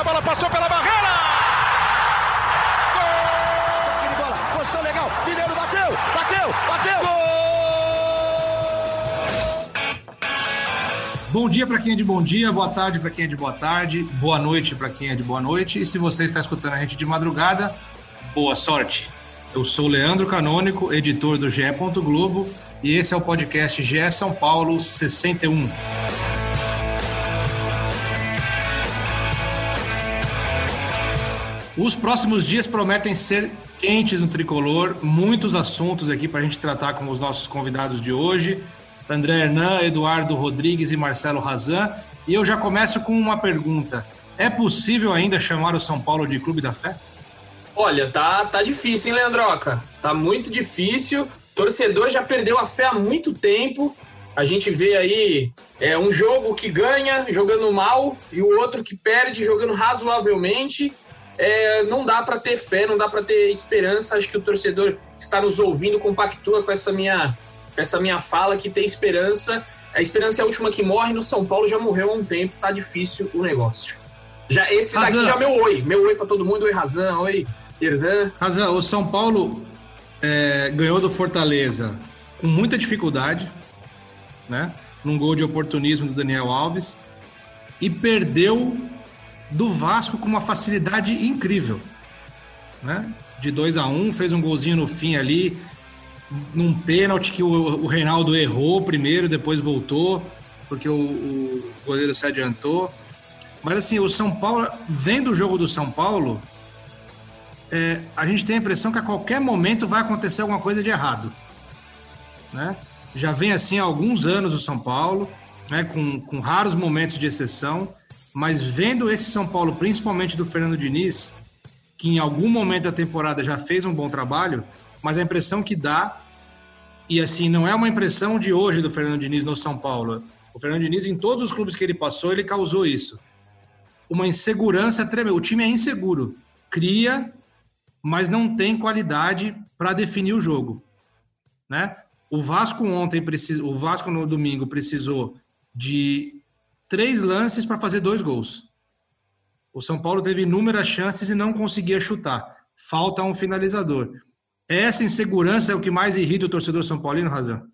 a bola passou pela barreira! Gol! bola, posição legal, Mineiro bateu, bateu, bateu! Gol! Bom dia para quem é de bom dia, boa tarde para quem é de boa tarde, boa noite para quem é de boa noite. E se você está escutando a gente de madrugada, boa sorte. Eu sou Leandro Canônico, editor do GE. Globo, e esse é o podcast GE São Paulo 61. Os próximos dias prometem ser quentes no tricolor, muitos assuntos aqui para a gente tratar com os nossos convidados de hoje, André Hernan, Eduardo Rodrigues e Marcelo Razan. E eu já começo com uma pergunta: é possível ainda chamar o São Paulo de Clube da Fé? Olha, tá, tá difícil, hein, Leandroca? Tá muito difícil. Torcedor já perdeu a fé há muito tempo. A gente vê aí é, um jogo que ganha jogando mal e o outro que perde jogando razoavelmente é, não dá para ter fé, não dá para ter esperança. Acho que o torcedor que está nos ouvindo compactua com essa minha, com essa minha fala que tem esperança. A esperança é a última que morre. No São Paulo já morreu há um tempo, tá difícil o negócio. Já esse daqui já meu oi, meu oi para todo mundo, oi Razan, oi Irdan. Razan, o São Paulo é, ganhou do Fortaleza com muita dificuldade, né? Num gol de oportunismo do Daniel Alves e perdeu do Vasco com uma facilidade incrível. Né? De 2 a 1 um, fez um golzinho no fim ali, num pênalti que o, o Reinaldo errou primeiro, depois voltou, porque o, o, goleiro se adiantou. Mas assim, o São Paulo, vendo o jogo do São Paulo, é, a gente tem a impressão que a qualquer momento vai acontecer alguma coisa de errado. Né? Já vem assim há alguns anos o São Paulo, né, com, com raros momentos de exceção. Mas vendo esse São Paulo, principalmente do Fernando Diniz, que em algum momento da temporada já fez um bom trabalho, mas a impressão que dá, e assim, não é uma impressão de hoje do Fernando Diniz no São Paulo. O Fernando Diniz, em todos os clubes que ele passou, ele causou isso. Uma insegurança tremenda. O time é inseguro. Cria, mas não tem qualidade para definir o jogo. Né? O Vasco ontem, o Vasco no domingo precisou de três lances para fazer dois gols. O São Paulo teve inúmeras chances e não conseguia chutar. Falta um finalizador. Essa insegurança é o que mais irrita o torcedor São Paulino, Razão?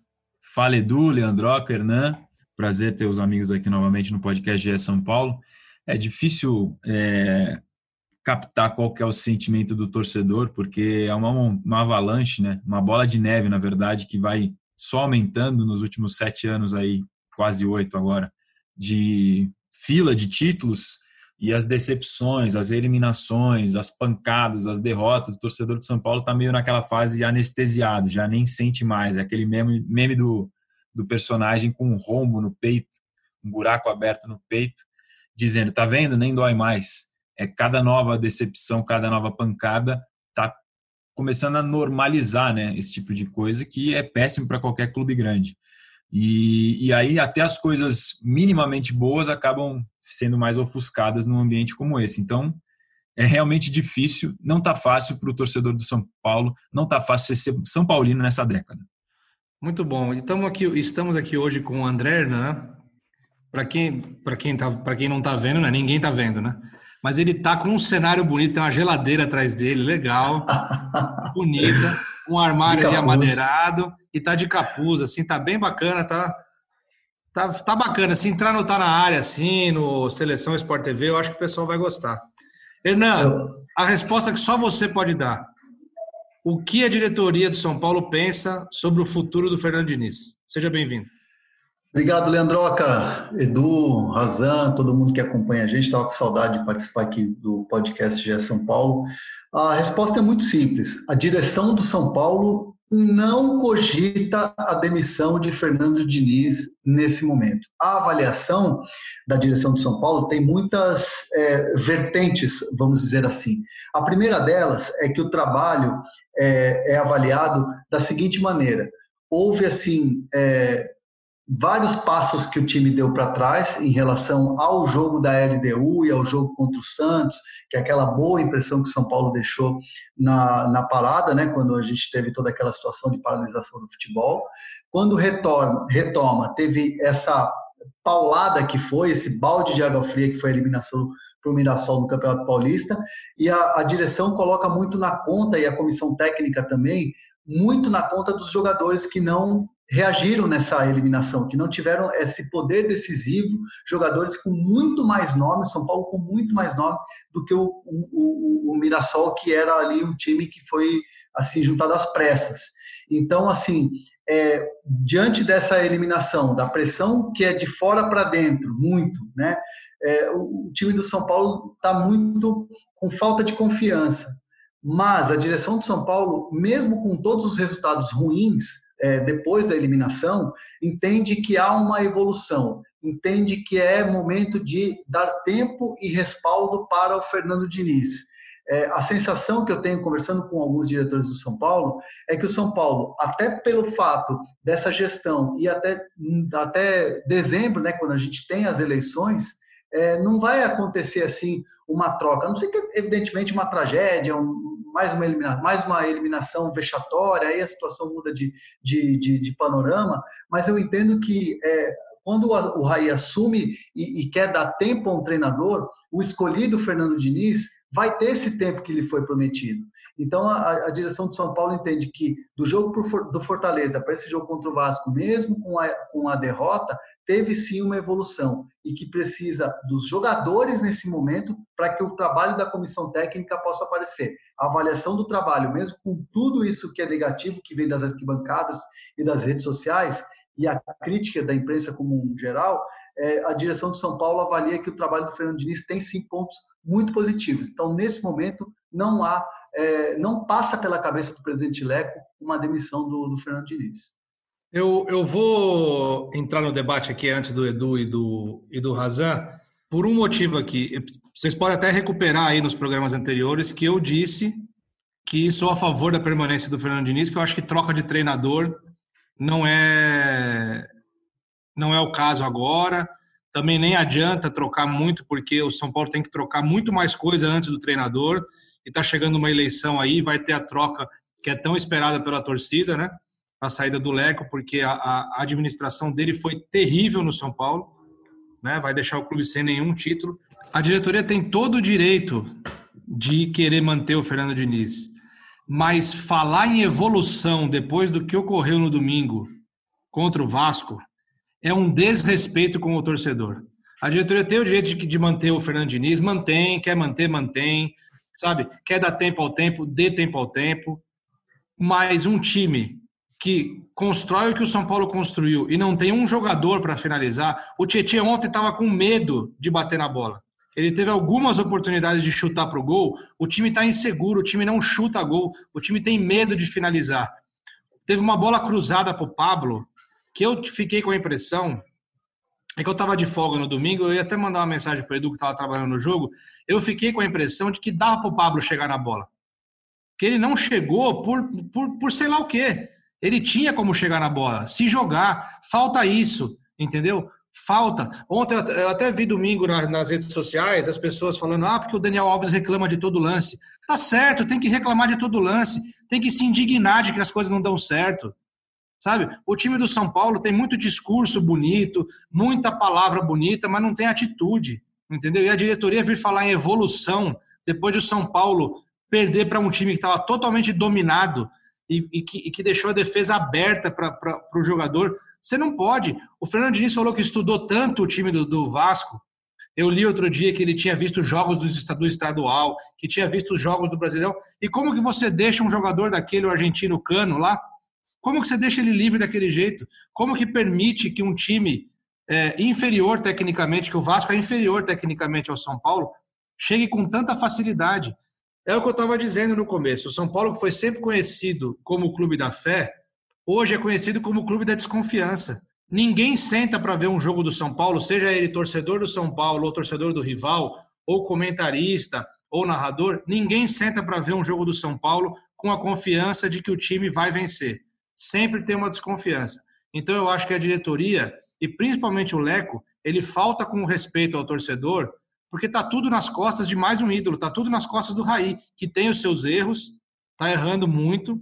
Fala Edu, Leandroca, Hernan. Prazer ter os amigos aqui novamente no podcast GE São Paulo. É difícil é, captar qual que é o sentimento do torcedor, porque é uma, uma avalanche, né? uma bola de neve, na verdade, que vai só aumentando nos últimos sete anos aí, quase oito agora de fila de títulos e as decepções, as eliminações, as pancadas, as derrotas, o torcedor do São Paulo está meio naquela fase anestesiado, já nem sente mais. É aquele meme, meme do, do personagem com um rombo no peito, um buraco aberto no peito, dizendo: tá vendo? Nem dói mais. É cada nova decepção, cada nova pancada tá começando a normalizar, né, esse tipo de coisa que é péssimo para qualquer clube grande. E, e aí até as coisas minimamente boas acabam sendo mais ofuscadas num ambiente como esse. Então, é realmente difícil, não está fácil para o torcedor do São Paulo, não está fácil ser São Paulino nessa década. Muito bom. Estamos aqui, estamos aqui hoje com o André Hernan. Para quem, quem, tá, quem não está vendo, né? ninguém está vendo, né? Mas ele está com um cenário bonito, tem uma geladeira atrás dele, legal, bonita, um armário ali amadeirado e tá de capuz, assim, tá bem bacana, tá, tá, tá bacana. Se entrar no Tá na área, assim, no Seleção Sport TV, eu acho que o pessoal vai gostar. Hernan, a resposta que só você pode dar. O que a diretoria do São Paulo pensa sobre o futuro do Fernando Diniz? Seja bem-vindo. Obrigado, Leandroca, Edu, Razan, todo mundo que acompanha a gente. Estava com saudade de participar aqui do podcast GE São Paulo. A resposta é muito simples. A direção do São Paulo não cogita a demissão de Fernando Diniz nesse momento. A avaliação da direção do São Paulo tem muitas é, vertentes, vamos dizer assim. A primeira delas é que o trabalho é, é avaliado da seguinte maneira: houve assim é, vários passos que o time deu para trás em relação ao jogo da LDU e ao jogo contra o Santos, que é aquela boa impressão que o São Paulo deixou na, na parada, né, quando a gente teve toda aquela situação de paralisação do futebol. Quando retorna, retoma, teve essa paulada que foi, esse balde de água fria que foi a eliminação para o Mirassol no Campeonato Paulista, e a, a direção coloca muito na conta, e a comissão técnica também, muito na conta dos jogadores que não reagiram nessa eliminação, que não tiveram esse poder decisivo, jogadores com muito mais nome, São Paulo com muito mais nome do que o, o, o, Mirassol, que era ali um time que foi assim juntado às pressas. Então, assim, é, diante dessa eliminação, da pressão que é de fora para dentro, muito, né? É, o, o time do São Paulo está muito com falta de confiança. Mas a direção do São Paulo, mesmo com todos os resultados ruins, é, depois da eliminação, entende que há uma evolução, entende que é momento de dar tempo e respaldo para o Fernando Diniz. É, a sensação que eu tenho conversando com alguns diretores do São Paulo é que o São Paulo, até pelo fato dessa gestão e até, até dezembro, né, quando a gente tem as eleições, é, não vai acontecer assim uma troca, a não ser que, evidentemente, uma tragédia, um, mais, uma eliminação, mais uma eliminação vexatória, aí a situação muda de, de, de, de panorama, mas eu entendo que é, quando o Raí assume e, e, quer dar tempo a um treinador, o escolhido Fernando Diniz vai ter esse tempo que lhe foi prometido. Então, a, a direção do São Paulo entende que do jogo do Fortaleza para esse jogo contra o Vasco, mesmo com a, com a derrota, teve sim uma evolução e que precisa dos jogadores nesse momento para que o trabalho da comissão técnica possa aparecer. A avaliação do trabalho, mesmo com tudo isso que é negativo, que vem das arquibancadas e das redes sociais, e a crítica da imprensa como um geral, é, a direção do São Paulo avalia que o trabalho do Fernando Diniz tem sim pontos muito positivos. Então, nesse momento, não há é, não passa pela cabeça do presidente Leco uma demissão do, do Fernando Diniz. Eu, eu vou entrar no debate aqui antes do Edu e do, e do Razan, por um motivo aqui. Vocês podem até recuperar aí nos programas anteriores que eu disse que sou a favor da permanência do Fernando Diniz, que eu acho que troca de treinador não é não é o caso agora. Também nem adianta trocar muito, porque o São Paulo tem que trocar muito mais coisa antes do treinador e está chegando uma eleição aí, vai ter a troca que é tão esperada pela torcida, né? A saída do Leco, porque a, a administração dele foi terrível no São Paulo, né? Vai deixar o clube sem nenhum título. A diretoria tem todo o direito de querer manter o Fernando Diniz, mas falar em evolução depois do que ocorreu no domingo contra o Vasco é um desrespeito com o torcedor. A diretoria tem o direito de, de manter o Fernando Diniz, mantém, quer manter, mantém sabe? Quer dar tempo ao tempo, dê tempo ao tempo. Mas um time que constrói o que o São Paulo construiu e não tem um jogador para finalizar, o Tietchan ontem estava com medo de bater na bola. Ele teve algumas oportunidades de chutar para o gol, o time está inseguro, o time não chuta gol, o time tem medo de finalizar. Teve uma bola cruzada para o Pablo, que eu fiquei com a impressão é que eu estava de folga no domingo, eu ia até mandar uma mensagem para o Edu que estava trabalhando no jogo. Eu fiquei com a impressão de que dava para o Pablo chegar na bola. Que ele não chegou por, por, por sei lá o quê. Ele tinha como chegar na bola, se jogar. Falta isso, entendeu? Falta. Ontem eu até vi domingo nas redes sociais as pessoas falando: ah, porque o Daniel Alves reclama de todo lance. Tá certo, tem que reclamar de todo lance, tem que se indignar de que as coisas não dão certo sabe? O time do São Paulo tem muito discurso bonito, muita palavra bonita, mas não tem atitude, entendeu? E a diretoria vir falar em evolução depois de o São Paulo perder para um time que estava totalmente dominado e, e, que, e, que, deixou a defesa aberta para o jogador. Você não pode. O Fernando Diniz falou que estudou tanto o time do, do Vasco. Eu li outro dia que ele tinha visto jogos do, estadual, que tinha visto os jogos do Brasileirão. E como que você deixa um jogador daquele, o argentino Cano, lá, como que você deixa ele livre daquele jeito? Como que permite que um time é, inferior tecnicamente, que o Vasco é inferior tecnicamente ao São Paulo, chegue com tanta facilidade? É o que eu estava dizendo no começo. O São Paulo, que foi sempre conhecido como o clube da fé, hoje é conhecido como o clube da desconfiança. Ninguém senta para ver um jogo do São Paulo, seja ele torcedor do São Paulo ou torcedor do rival, ou comentarista ou narrador, ninguém senta para ver um jogo do São Paulo com a confiança de que o time vai vencer sempre tem uma desconfiança. Então eu acho que a diretoria e principalmente o Leco, ele falta com respeito ao torcedor, porque tá tudo nas costas de mais um ídolo, tá tudo nas costas do Raí, que tem os seus erros, tá errando muito,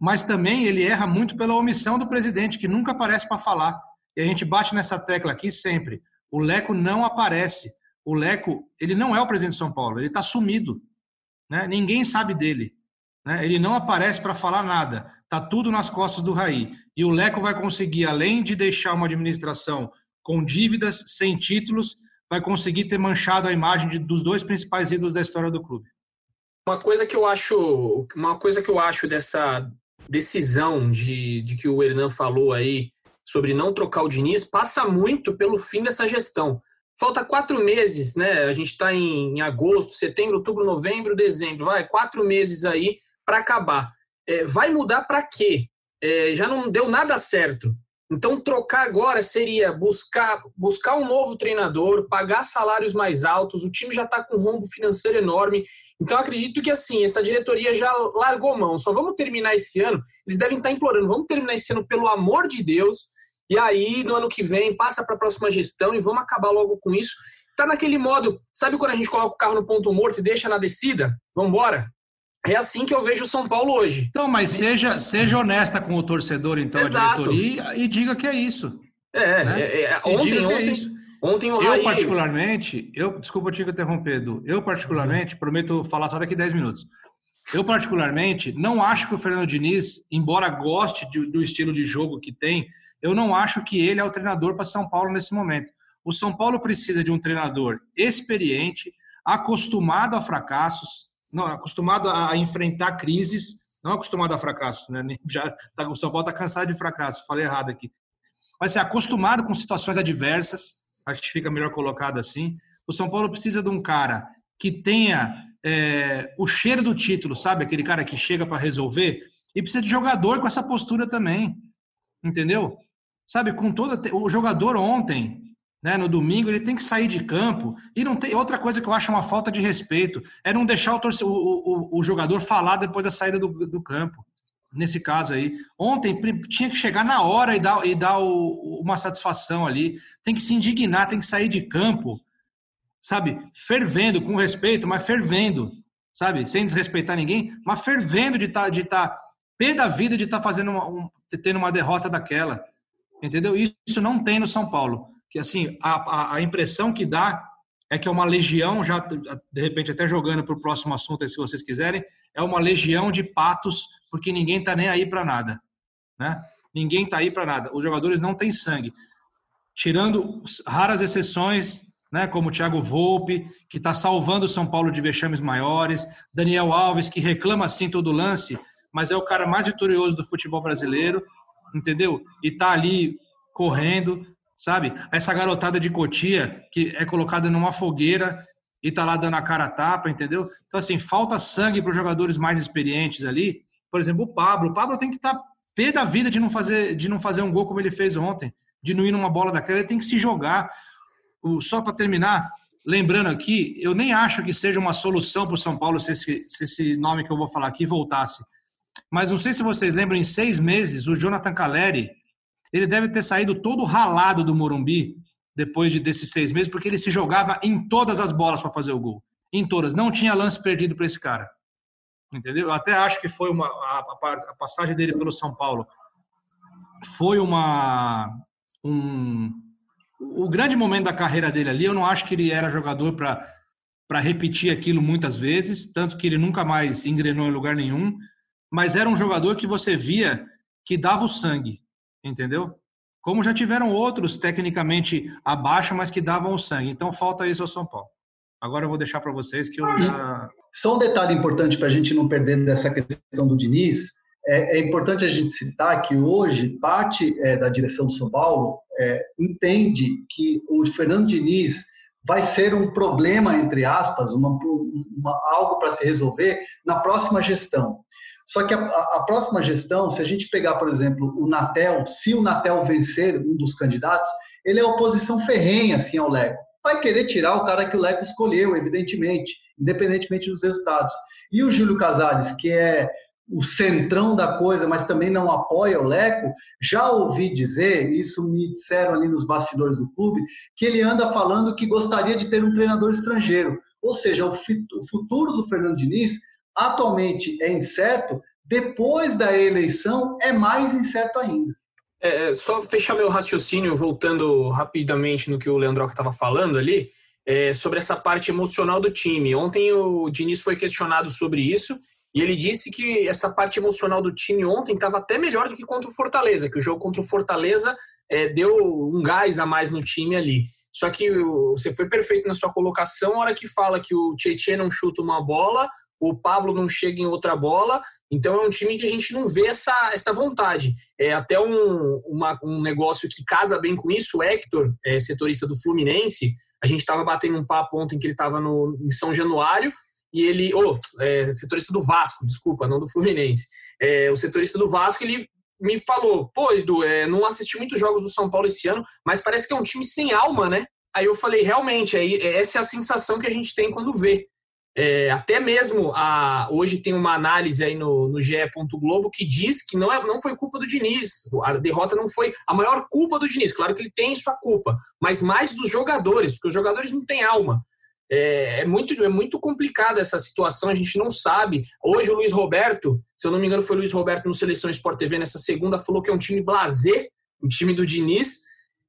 mas também ele erra muito pela omissão do presidente, que nunca aparece para falar. E a gente bate nessa tecla aqui sempre. O Leco não aparece. O Leco, ele não é o presidente de São Paulo, ele está sumido. Né? Ninguém sabe dele. Né? Ele não aparece para falar nada. Está tudo nas costas do Raí. E o Leco vai conseguir, além de deixar uma administração com dívidas, sem títulos, vai conseguir ter manchado a imagem de, dos dois principais ídolos da história do clube. Uma coisa que eu acho, uma coisa que eu acho dessa decisão de, de que o Hernan falou aí sobre não trocar o Diniz passa muito pelo fim dessa gestão. Falta quatro meses, né? A gente está em, em, agosto, setembro, outubro, novembro, dezembro, vai quatro meses aí para acabar. É, vai mudar para quê? É, já não deu nada certo. Então, trocar agora seria buscar, buscar um novo treinador, pagar salários mais altos, o time já está com um rombo financeiro enorme. Então, acredito que assim, essa diretoria já largou mão. Só vamos terminar esse ano. Eles devem estar tá implorando, vamos terminar esse ano, pelo amor de Deus. E aí, no ano que vem, passa para a próxima gestão e vamos acabar logo com isso. Tá naquele modo, sabe quando a gente coloca o carro no ponto morto e deixa na descida? Vamos embora? É assim que eu vejo o São Paulo hoje. Então, mas seja, seja honesta com o torcedor, então, Exato. a diretoria, e diga que é isso. É, né? é, é ontem, é ontem, é ontem o Raí... Eu, particularmente, eu, desculpa te interromper, Edu, eu, particularmente, uhum. prometo falar só daqui 10 minutos. Eu, particularmente, não acho que o Fernando Diniz, embora goste de, do estilo de jogo que tem, eu não acho que ele é o treinador para São Paulo nesse momento. O São Paulo precisa de um treinador experiente, acostumado a fracassos, não, acostumado a enfrentar crises, não acostumado a fracassos, né? Já tá, o São Paulo está cansado de fracassos, falei errado aqui. Mas ser acostumado com situações adversas, acho que fica melhor colocado assim. O São Paulo precisa de um cara que tenha é, o cheiro do título, sabe? Aquele cara que chega para resolver. E precisa de jogador com essa postura também, entendeu? Sabe, com toda o jogador ontem né, no domingo, ele tem que sair de campo. E não tem outra coisa que eu acho uma falta de respeito é não deixar o, torce, o, o, o jogador falar depois da saída do, do, campo. Nesse caso aí, ontem tinha que chegar na hora e dar, e dar o, uma satisfação ali. Tem que se indignar, tem que sair de campo, sabe? Fervendo, com respeito, mas fervendo, sabe? Sem desrespeitar ninguém, mas fervendo de estar tá, de tá, pé da vida de estar tá fazendo uma, um, tendo uma derrota daquela. Entendeu? Isso não tem no São Paulo que assim a, a, impressão que dá é que é uma legião, já de repente até jogando para o próximo assunto, aí, se vocês quiserem, é uma legião de patos, porque ninguém está nem aí para nada, né? Ninguém está aí para nada. Os jogadores não têm sangue, tirando raras exceções, né? Como o Thiago Volpe, que está salvando o São Paulo de vexames maiores, Daniel Alves, que reclama assim todo lance, mas é o cara mais vitorioso do futebol brasileiro, entendeu? E está ali correndo, sabe? Essa garotada de Cotia que é colocada numa fogueira e tá lá dando a cara a tapa, entendeu? Então, assim, falta sangue para os jogadores mais experientes ali. Por exemplo, o Pablo. O Pablo tem que estar tá pé da vida de não, fazer, de não fazer um gol como ele fez ontem, de não ir numa bola daquela. Ele tem que se jogar. O, só para terminar, lembrando aqui, eu nem acho que seja uma solução para o São Paulo se esse, se esse nome que eu vou falar aqui voltasse. Mas não sei se vocês lembram, em seis meses, o Jonathan Caleri ele deve ter saído todo ralado do Morumbi depois de desses seis meses, porque ele se jogava em todas as bolas para fazer o gol. Em todas. Não tinha lance perdido para esse cara. Entendeu? Eu até acho que foi uma a, a, passagem dele pelo São Paulo foi uma um o grande momento da carreira dele ali. Eu não acho que ele era jogador para para repetir aquilo muitas vezes, tanto que ele nunca mais engrenou em lugar nenhum, mas era um jogador que você via que dava o sangue entendeu? Como já tiveram outros tecnicamente abaixo, mas que davam o sangue. Então falta isso ao São Paulo. Agora eu vou deixar para vocês que eu já... Só um detalhe importante para a gente não perder dessa questão do Diniz. É, é, importante a gente citar que hoje parte é, da direção do São Paulo é, entende que o Fernando Diniz vai ser um problema, entre aspas, uma, uma, algo para se resolver na próxima gestão. Só que a, a, próxima gestão, se a gente pegar, por exemplo, o Natel, se o Natel vencer um dos candidatos, ele é oposição ferrenha assim ao Leco. Vai querer tirar o cara que o Leco escolheu, evidentemente, independentemente dos resultados. E o Júlio Casares, que é o centrão da coisa, mas também não apoia o Leco, já ouvi dizer, isso me disseram ali nos bastidores do clube, que ele anda falando que gostaria de ter um treinador estrangeiro. Ou seja, o futuro do Fernando Diniz atualmente é incerto, depois da eleição é mais incerto ainda. É, é só fechar meu raciocínio, voltando rapidamente no que o Leandro estava falando ali, é, sobre essa parte emocional do time. Ontem o Diniz foi questionado sobre isso e ele disse que essa parte emocional do time ontem estava até melhor do que contra o Fortaleza, que o jogo contra o Fortaleza é, deu um gás a mais no time ali. Só que você foi perfeito na sua colocação, a hora que fala que o Tietchan não chuta uma bola, o Pablo não chega em outra bola, então é um time que a gente não vê essa, essa vontade. É até um, uma, um negócio que casa bem com isso, o Hector, é, setorista do Fluminense, a gente estava batendo um papo ontem que ele estava em São Januário, e ele, oh, é, setorista do Vasco, desculpa, não do Fluminense, é, o setorista do Vasco, ele me falou, pô, Edu, é, não assisti muitos jogos do São Paulo esse ano, mas parece que é um time sem alma, né? Aí eu falei, realmente, é, essa é a sensação que a gente tem quando vê. É, até mesmo a, hoje tem uma análise aí no, no GE. Globo que diz que não, é, não foi culpa do Diniz. A derrota não foi a maior culpa do Diniz. Claro que ele tem sua culpa, mas mais dos jogadores, porque os jogadores não têm alma. É, é, muito, é muito complicado essa situação, a gente não sabe. Hoje o Luiz Roberto, se eu não me engano, foi o Luiz Roberto no Seleção Sport TV nessa segunda, falou que é um time blazer, o time do Diniz.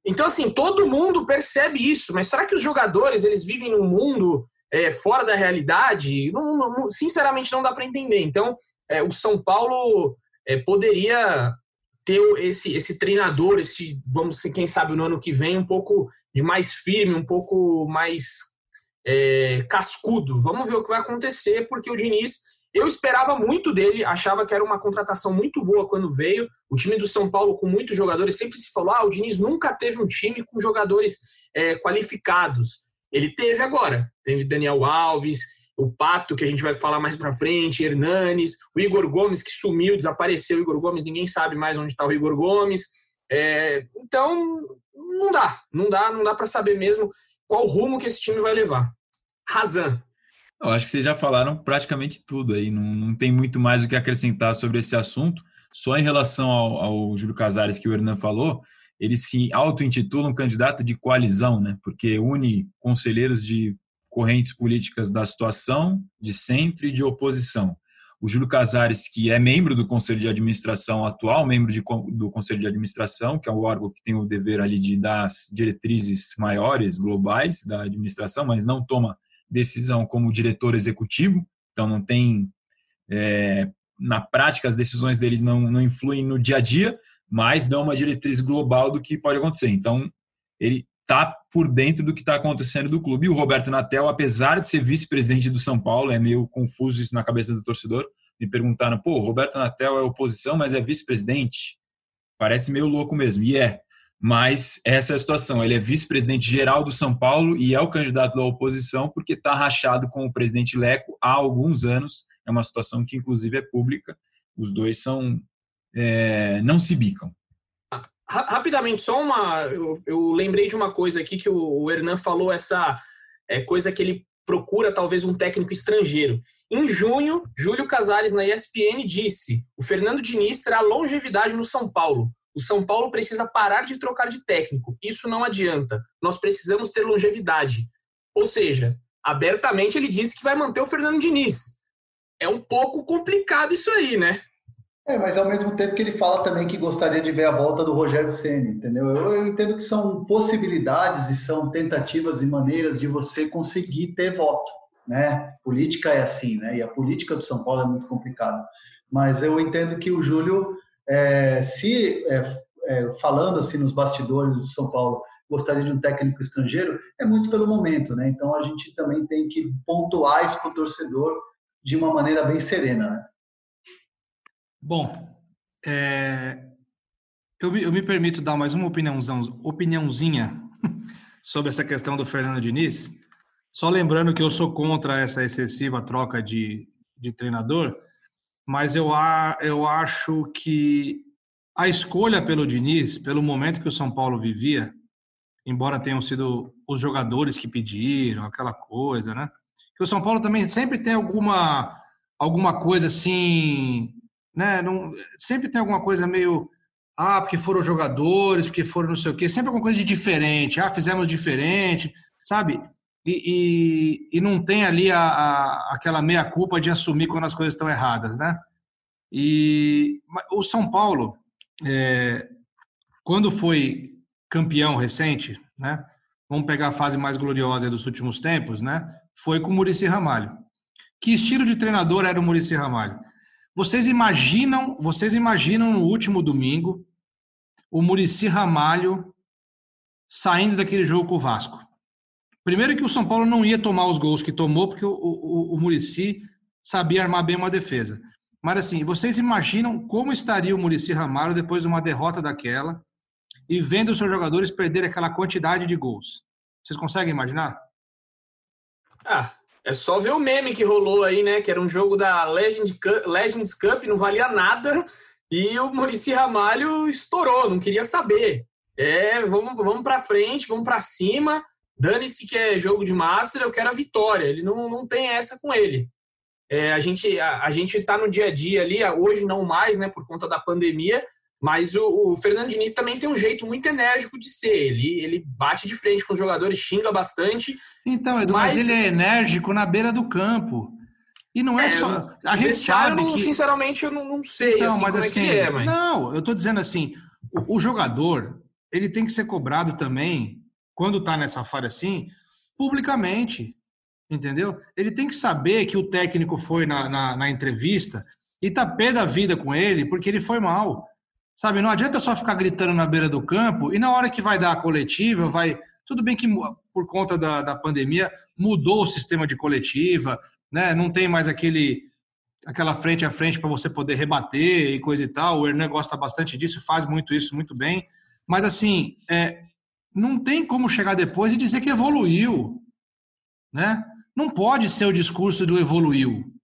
Então, assim, todo mundo percebe isso, mas será que os jogadores eles vivem num mundo é, fora da realidade? Não, não, sinceramente, não dá para entender. Então, é, o São Paulo é, poderia ter esse, esse treinador, esse, vamos quem sabe no ano que vem, um pouco de mais firme, um pouco mais é, cascudo. Vamos ver o que vai acontecer, porque o Diniz, eu esperava muito dele, achava que era uma contratação muito boa quando veio. O time do São Paulo, com muitos jogadores, sempre se falou: ah, o Diniz nunca teve um time com jogadores é, qualificados. Ele teve agora. Teve Daniel Alves, o Pato, que a gente vai falar mais pra frente, Hernanes, o Igor Gomes, que sumiu, desapareceu. O Igor Gomes, ninguém sabe mais onde está o Igor Gomes. É, então, não dá, não dá, não dá para saber mesmo qual rumo que esse time vai levar. Razan. Eu acho que vocês já falaram praticamente tudo aí, não, não tem muito mais o que acrescentar sobre esse assunto. Só em relação ao, ao Júlio Casares que o Hernan falou, ele se auto-intitula um candidato de coalizão, né? porque une conselheiros de correntes políticas da situação, de centro e de oposição. O Júlio Casares, que é membro do Conselho de Administração atual, membro de, do Conselho de Administração, que é o órgão que tem o dever ali de dar as diretrizes maiores, globais da administração, mas não toma decisão como diretor executivo, então não tem. É, na prática, as decisões deles não, não influem no dia a dia, mas dão uma diretriz global do que pode acontecer. Então, ele está por dentro do que está acontecendo do clube. E o Roberto Natel, apesar de ser vice-presidente do São Paulo, é meio confuso isso na cabeça do torcedor. Me perguntaram, pô, o Roberto Natel é oposição, mas é vice-presidente? Parece meio louco mesmo. E é. Mas essa é a situação. Ele é vice-presidente geral do São Paulo e é o candidato da oposição porque está rachado com o presidente Leco há alguns anos. É uma situação que, inclusive, é pública. Os dois são é, não se bicam. Rapidamente, só uma. Eu, eu, lembrei de uma coisa aqui que o, o Hernan falou, essa é, coisa que ele procura talvez um técnico estrangeiro. Em junho, Júlio Casares, na ESPN, disse: o Fernando Diniz terá longevidade no São Paulo. O São Paulo precisa parar de trocar de técnico. Isso não adianta. Nós precisamos ter longevidade. Ou seja, abertamente ele disse que vai manter o Fernando Diniz. É um pouco complicado isso aí, né? É, mas ao mesmo tempo que ele fala também que gostaria de ver a volta do Rogério Ceni, entendeu? Eu, eu, entendo que são possibilidades e são tentativas e maneiras de você conseguir ter voto, né? Política é assim, né? E a política do São Paulo é muito complicada. Mas eu entendo que o Júlio é, se é, é, falando assim nos bastidores do São Paulo gostaria de um técnico estrangeiro, é muito pelo momento, né? Então a gente também tem que pontuar isso para o torcedor de uma maneira bem serena, né? Bom, é, eu, me, eu, me, permito dar mais uma opiniãozão, opiniãozinha sobre essa questão do Fernando Diniz. Só lembrando que eu sou contra essa excessiva troca de, de treinador, mas eu, eu acho que a escolha pelo Diniz, pelo momento que o São Paulo vivia, embora tenham sido os jogadores que pediram, aquela coisa, né? Que o São Paulo também sempre tem alguma, alguma coisa assim, né? Não, sempre tem alguma coisa meio. Ah, porque foram jogadores, porque foram não sei o quê, sempre alguma coisa de diferente. Ah, fizemos diferente, sabe? e, e, e não tem ali a, a, aquela meia-culpa de assumir quando as coisas estão erradas, né? E o São Paulo, é, quando foi campeão recente, né? Vamos pegar a fase mais gloriosa dos últimos tempos, né? Foi com o Murici Ramalho. Que estilo de treinador era o Murici Ramalho? Vocês imaginam, vocês imaginam no último domingo o Murici Ramalho saindo daquele jogo com o Vasco? Primeiro que o São Paulo não ia tomar os gols que tomou, porque o, o, o Murici sabia armar bem uma defesa. Mas assim, vocês imaginam como estaria o Murici Ramalho depois de uma derrota daquela e vendo os seus jogadores perderem aquela quantidade de gols? Vocês conseguem imaginar? Ah, é só ver o meme que rolou aí, né? Que era um jogo da Legend Cup, Legends Cup, não valia nada, e o Murici Ramalho estourou, não queria saber. É, vamos, vamos para frente, vamos para cima. Dane-se que é jogo de Master, eu quero a vitória. Ele não, não tem essa com ele. É, a gente a, a gente está no dia a dia ali, hoje não mais, né, por conta da pandemia, mas o, o Fernando Diniz também tem um jeito muito enérgico de ser. Ele, ele bate de frente com os jogadores, xinga bastante. Então, Edu, mas, mas ele é enérgico na beira do campo. E não é, é só. A gente sabe que. Sinceramente, eu não, não sei então, assim, mas assim, é, é mas... Não, eu estou dizendo assim: o, o, jogador ele tem que ser cobrado também, quando está nessa fase assim, publicamente. Entendeu? Ele tem que saber que o técnico foi na, na, na entrevista e tá pé da vida com ele porque ele foi mal. Sabe, não adianta só ficar gritando na beira do campo e na hora que vai dar a coletiva, vai. Tudo bem que por conta da, da pandemia mudou o sistema de coletiva, né? Não tem mais aquele aquela frente a frente para você poder rebater e coisa e tal. O Hernan gosta bastante disso, faz muito isso muito bem. Mas assim, é, não tem como chegar depois e dizer que evoluiu, né? Não pode ser o discurso do evoluiu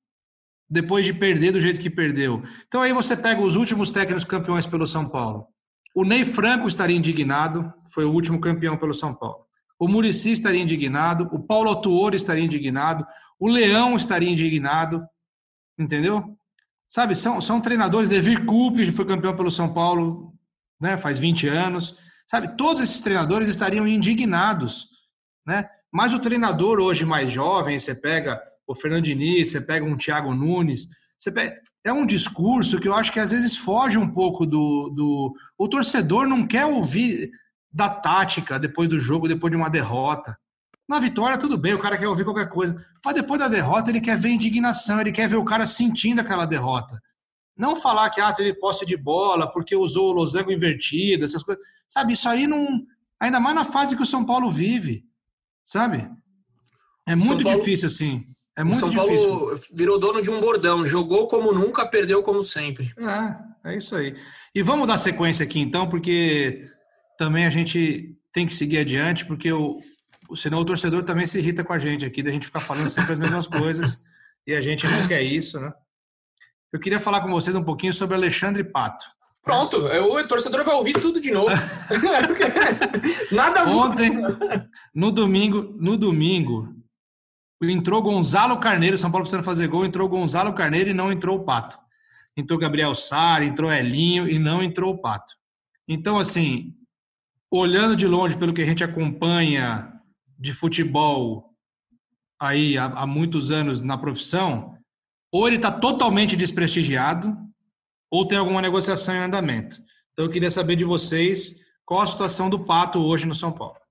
depois de perder do jeito que perdeu. Então aí você pega os últimos técnicos campeões pelo São Paulo. O Ney Franco estaria indignado, foi o último campeão pelo São Paulo. O Murici estaria indignado, o Paulo Autuori estaria indignado, o Leão estaria indignado, entendeu? Sabe, são, são treinadores, Devir Coupe foi campeão pelo São Paulo, né, faz 20 anos. Sabe, todos esses treinadores estariam indignados, né? Mas o treinador hoje mais jovem, você pega o Fernando Diniz, você pega um Thiago Nunes, você pega, é um discurso que eu acho que às vezes foge um pouco do, do. O torcedor não quer ouvir da tática depois do jogo, depois de uma derrota. Na vitória, tudo bem, o cara quer ouvir qualquer coisa. Mas depois da derrota, ele quer ver indignação, ele quer ver o cara sentindo aquela derrota. Não falar que ah, teve posse de bola porque usou o losango invertido, essas coisas. Sabe, isso aí não. Ainda mais na fase que o São Paulo vive. Sabe? É muito Paulo... difícil assim. É muito o São difícil. Paulo virou dono de um bordão, jogou como nunca, perdeu como sempre. É, é isso aí. E vamos dar sequência aqui então, porque também a gente tem que seguir adiante, porque o, senão o torcedor também se irrita com a gente aqui, da gente ficar falando sempre as mesmas coisas, e a gente não quer isso, né? Eu queria falar com vocês um pouquinho sobre Alexandre Pato. Pronto, o torcedor vai ouvir tudo de novo. Nada Ontem, no domingo, no domingo, entrou Gonzalo Carneiro, São Paulo precisando fazer gol, entrou Gonzalo Carneiro e não entrou o Pato. Entrou Gabriel Sara, entrou Elinho e não entrou o Pato. Então, assim, olhando de longe pelo que a gente acompanha de futebol aí há, há muitos anos na profissão, ou ele está totalmente desprestigiado, ou tem alguma negociação em andamento. Então, eu queria saber de vocês qual a situação do Pato hoje no São Paulo.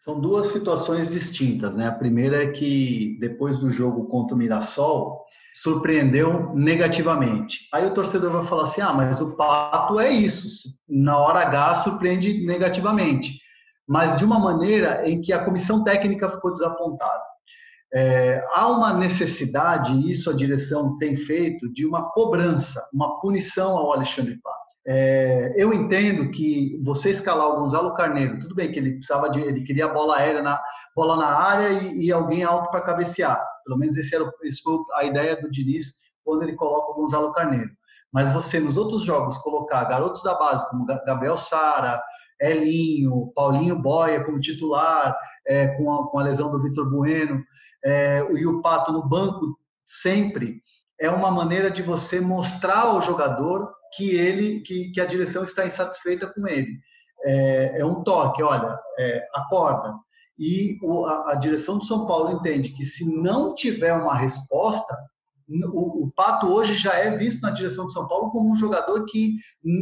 São duas situações distintas, né? A primeira é que depois do jogo contra o Mirassol, surpreendeu negativamente. Aí o torcedor vai falar assim: ah, mas o Pato é isso, na hora H surpreende negativamente, mas de uma maneira em que a comissão técnica ficou desapontada. É, há uma necessidade, e isso a direção tem feito, de uma cobrança, uma punição ao Alexandre Pato. É, eu entendo que você escalar o Gonzalo Carneiro, tudo bem que ele precisava de, ele queria bola aérea na bola na área e, e alguém alto para cabecear. Pelo menos esse era esse foi a ideia do Diniz quando ele coloca o Gonzalo Carneiro. Mas você nos outros jogos colocar garotos da base como Gabriel Sara, Elinho, Paulinho Boia como titular, é, com, a, com, a, lesão do Vitor Bueno, é, e o Pato no banco sempre é uma maneira de você mostrar ao jogador que ele, que, que a direção está insatisfeita com ele. É, é um toque, olha, é, acorda. E o, a, a, direção do São Paulo entende que se não tiver uma resposta, o, o, Pato hoje já é visto na direção do São Paulo como um jogador que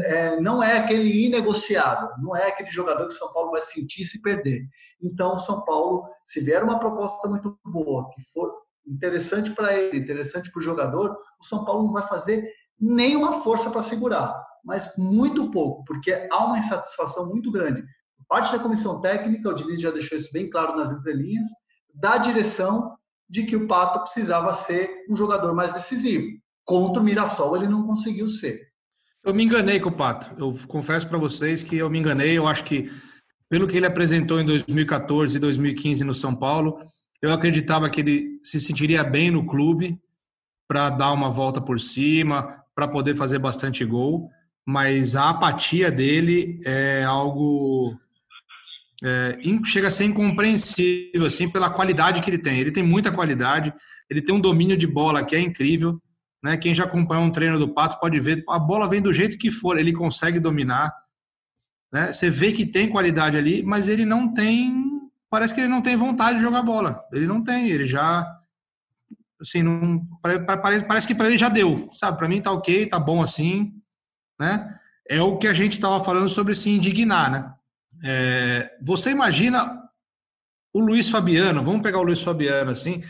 é, não é aquele inegociável, não é aquele jogador que o São Paulo vai sentir se perder. Então, o São Paulo, se vier uma proposta muito boa, que for interessante para ele, interessante para o jogador, o São Paulo não vai fazer nenhuma força para segurar, mas muito pouco, porque há uma insatisfação muito grande. Parte da comissão técnica, o Diniz já deixou isso bem claro nas entrelinhas, da direção de que o Pato precisava ser um jogador mais decisivo. Contra o Mirassol ele não conseguiu ser. Eu me enganei com o Pato. Eu confesso para vocês que eu me enganei. Eu acho que pelo que ele apresentou em 2014 e 2015 no São Paulo, eu acreditava que ele se sentiria bem no clube para dar uma volta por cima, para poder fazer bastante gol, mas a apatia dele é algo é, chega a ser incompreensível assim pela qualidade que ele tem. Ele tem muita qualidade, ele tem um domínio de bola que é incrível. Né? Quem já acompanhou um treino do Pato pode ver, a bola vem do jeito que for, ele consegue dominar. Né? Você vê que tem qualidade ali, mas ele não tem. Parece que ele não tem vontade de jogar bola. Ele não tem, ele já. Assim, não, parece, parece que para ele já deu, sabe? Para mim tá ok, tá bom assim, né? É o que a gente estava falando sobre se indignar, né? É, você imagina o Luiz Fabiano, vamos pegar o Luiz Fabiano, assim,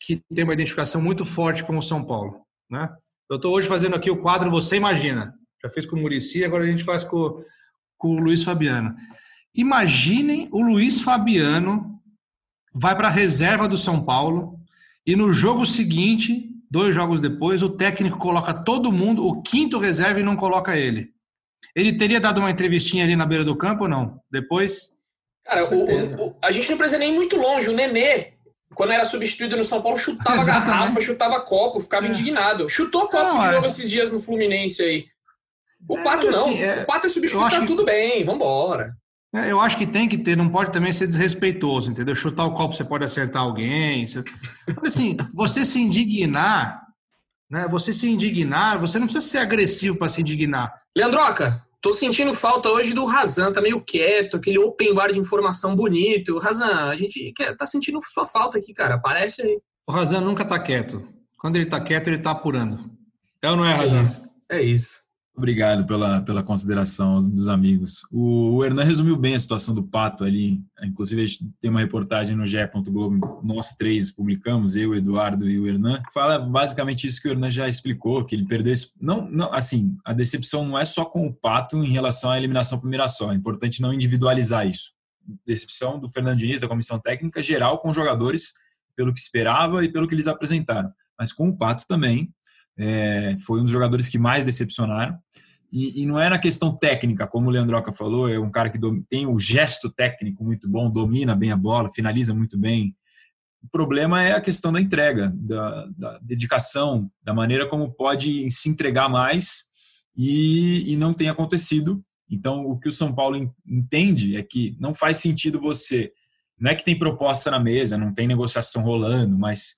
que tem uma identificação muito forte com o São Paulo, né? Eu estou hoje fazendo aqui o quadro Você Imagina. Já fiz com o Murici, agora a gente faz com, com o Luiz Fabiano. Imaginem o Luiz Fabiano vai para a reserva do São Paulo e no jogo seguinte, dois jogos depois, o técnico coloca todo mundo, o quinto reserva e não coloca ele. Ele teria dado uma entrevistinha ali na beira do campo ou não? Depois? Cara, o, o, a gente não precisa nem ir muito longe. O Nenê, quando era substituído no São Paulo, chutava Exatamente. garrafa, chutava copo, ficava é. indignado. Chutou copo não, de novo é... esses dias no Fluminense aí. O é, Pato não. Assim, é... O Pato é substituído, tá que... tudo bem, vambora. É, eu acho que tem que ter, não pode também ser desrespeitoso, entendeu? Chutar o copo, você pode acertar alguém. Você... Assim, você se indignar né? Você se indignar, você não precisa ser agressivo para se indignar. Leandroca, tô sentindo falta hoje do Razan, tá meio quieto, aquele open bar de informação bonito. Razan, a gente quer, tá sentindo sua falta aqui, cara. Aparece aí. O Razan nunca tá quieto. Quando ele tá quieto, ele tá apurando. É ou não é, Razan? É isso. É isso. Obrigado pela, pela consideração dos amigos. O, o Hernan resumiu bem a situação do Pato ali. Inclusive, a gente tem uma reportagem no GE. Globo, nós três publicamos, eu, Eduardo e o Hernan, fala basicamente isso que o Hernan já explicou, que ele perdeu. Não, não, assim, a decepção não é só com o Pato em relação à eliminação para o. É importante não individualizar isso. Decepção do Fernando Diniz, da comissão técnica geral, com os jogadores, pelo que esperava e pelo que eles apresentaram. Mas com o Pato também, é, foi um dos jogadores que mais decepcionaram. E, e, não é na questão técnica, como o Leandroca falou, é um cara que tem o gesto técnico muito bom, domina bem a bola, finaliza muito bem. O problema é a questão da entrega, da, da dedicação, da maneira como pode se entregar mais e, e não tem acontecido. Então, o que o São Paulo entende é que não faz sentido você. Não é que tem proposta na mesa, não tem negociação rolando, mas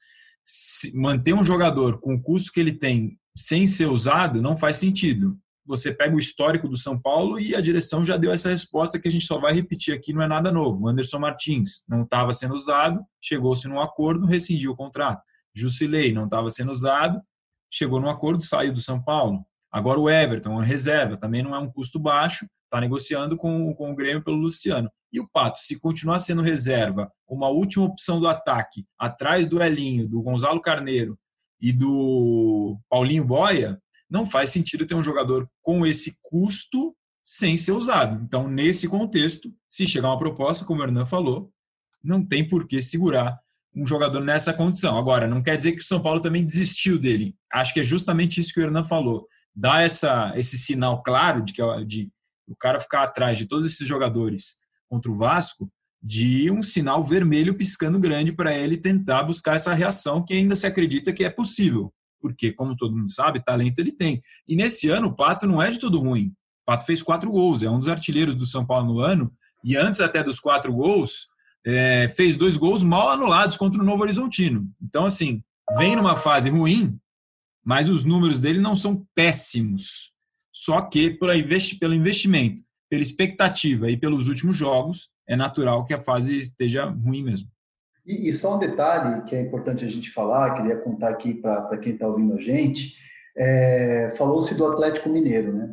manter um jogador com o custo que ele tem sem ser usado não faz sentido. Você pega o histórico do São Paulo e a direção já deu essa resposta que a gente só vai repetir aqui, não é nada novo. Anderson Martins não estava sendo usado, chegou-se num acordo, rescindiu o contrato. Jusilei não estava sendo usado, chegou num acordo, saiu do São Paulo. Agora o Everton, uma reserva, também não é um custo baixo, está negociando com, com o Grêmio pelo Luciano. E o Pato, se continuar sendo reserva, como a última opção do ataque, atrás do Elinho, do Gonzalo Carneiro e do Paulinho Boia, não faz sentido ter um jogador com esse custo sem ser usado. Então, nesse contexto, se chegar uma proposta, como o Hernan falou, não tem por que segurar um jogador nessa condição. Agora, não quer dizer que o São Paulo também desistiu dele. Acho que é justamente isso que o Hernan falou. Dá essa, esse sinal claro de que de, o cara ficar atrás de todos esses jogadores contra o Vasco, de um sinal vermelho piscando grande para ele tentar buscar essa reação que ainda se acredita que é possível. Porque, como todo mundo sabe, talento ele tem. E nesse ano, o Pato não é de tudo ruim. O Pato fez quatro gols, é um dos artilheiros do São Paulo no ano, e antes até dos quatro gols, é, fez dois gols mal anulados contra o Novo Horizontino. Então, assim, vem numa fase ruim, mas os números dele não são péssimos. Só que pelo investimento, pela expectativa e pelos últimos jogos, é natural que a fase esteja ruim mesmo. E, e só um detalhe que é importante a gente falar, queria contar aqui para quem está ouvindo a gente, é, falou-se do Atlético Mineiro, né?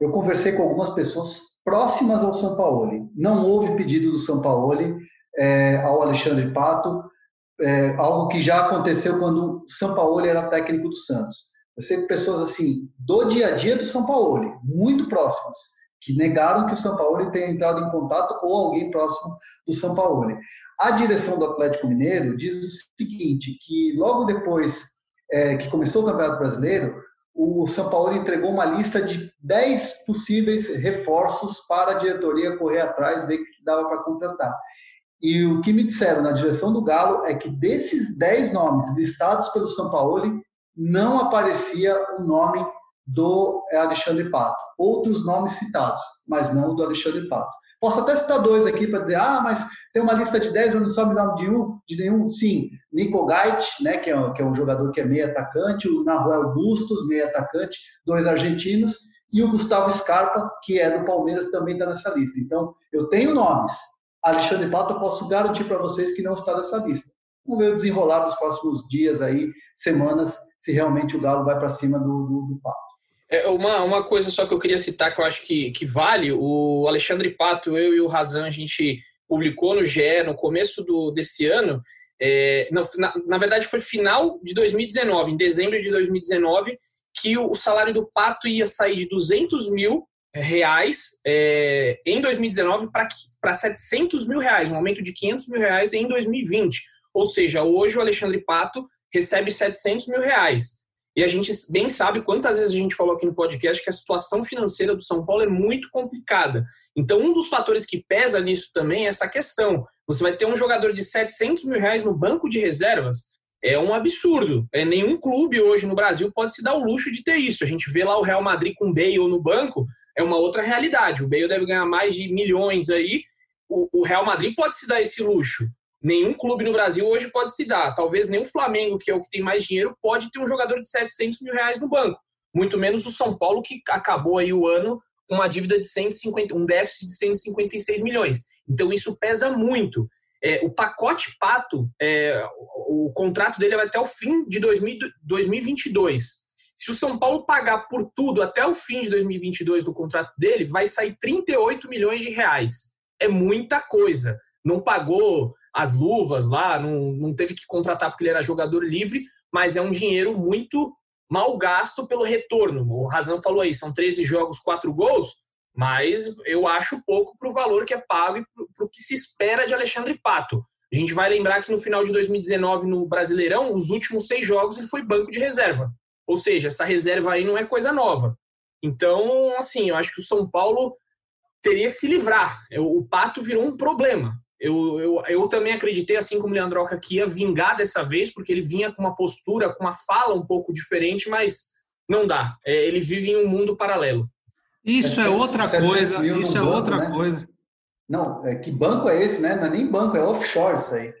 Eu conversei com algumas pessoas próximas ao São Paulo. Não houve pedido do São Paulo é, ao Alexandre Pato, é, algo que já aconteceu quando o São Paulo era técnico do Santos. Eu sei pessoas assim do dia a dia do São Paulo, muito próximas, que negaram que o São Paulo tenha entrado em contato ou alguém próximo do São Paulo. A direção do Atlético Mineiro diz o seguinte, que logo depois é, que começou o Campeonato Brasileiro, o São Paulo entregou uma lista de 10 possíveis reforços para a diretoria correr atrás, ver que dava para contratar. E o que me disseram na direção do Galo é que desses 10 nomes listados pelo São Paulo, não aparecia o nome do Alexandre Pato. Outros nomes citados, mas não do Alexandre Pato. Posso até citar dois aqui para dizer, ah, mas tem uma lista de 10, mas não sabe o nome de, um, de nenhum. Sim, Nico Gait, né, que, é, que é um jogador que é meio atacante, o Nahuel Bustos, meio atacante, dois argentinos, e o Gustavo Scarpa, que é do Palmeiras, também está nessa lista. Então, eu tenho nomes. Alexandre Pato, eu posso garantir para vocês que não está nessa lista. Vamos ver o desenrolar dos próximos dias aí, semanas, se realmente o Galo vai para cima do, do, do Pato. É uma, uma coisa só que eu queria citar que eu acho que, que vale, o Alexandre Pato, eu e o Razan, a gente publicou no GE no começo do, desse ano, é, na, na, verdade foi final de 2019, em dezembro de 2019, que o, o salário do Pato ia sair de 200 mil reais é, em 2019 para 700 mil reais, um aumento de 500 mil reais em 2020. Ou seja, hoje o Alexandre Pato recebe 700 mil reais. E a gente bem sabe quantas vezes a gente falou aqui no podcast que a situação financeira do São Paulo é muito complicada. Então, um dos fatores que pesa nisso também é essa questão. Você vai ter um jogador de 700 mil reais no banco de reservas, é um absurdo. É, nenhum clube hoje no Brasil pode se dar o luxo de ter isso. A gente vê lá o Real Madrid com o Bale no banco, é uma outra realidade. O Bale deve ganhar mais de milhões aí. O, o Real Madrid pode se dar esse luxo nenhum clube no Brasil hoje pode se dar. Talvez nem o Flamengo, que é o que tem mais dinheiro, pode ter um jogador de 700 mil reais no banco. Muito menos o São Paulo, que acabou aí o ano com uma dívida de 150, um déficit de 156 milhões. Então isso pesa muito. É, o pacote Pato, é, o contrato dele vai até o fim de 2000, 2022. Se o São Paulo pagar por tudo até o fim de 2022 do contrato dele, vai sair 38 milhões de reais. É muita coisa. Não pagou as luvas lá, não, não teve que contratar porque ele era jogador livre, mas é um dinheiro muito mal gasto pelo retorno. O Razan falou aí, são 13 jogos, 4 gols, mas eu acho pouco para o valor que é pago e para o que se espera de Alexandre Pato. A gente vai lembrar que no final de 2019, no Brasileirão, os últimos seis jogos ele foi banco de reserva. Ou seja, essa reserva aí não é coisa nova. Então, assim, eu acho que o São Paulo teria que se livrar. O Pato virou um problema. Eu, eu, eu também acreditei, assim como o Leandroca, que ia vingar dessa vez, porque ele vinha com uma postura, com uma fala um pouco diferente, mas não dá. É, ele vive em um mundo paralelo. Isso é, é outra coisa. Isso é banco, outra né? coisa. Não, é, que banco é esse, né? Não é nem banco, é offshore isso aí.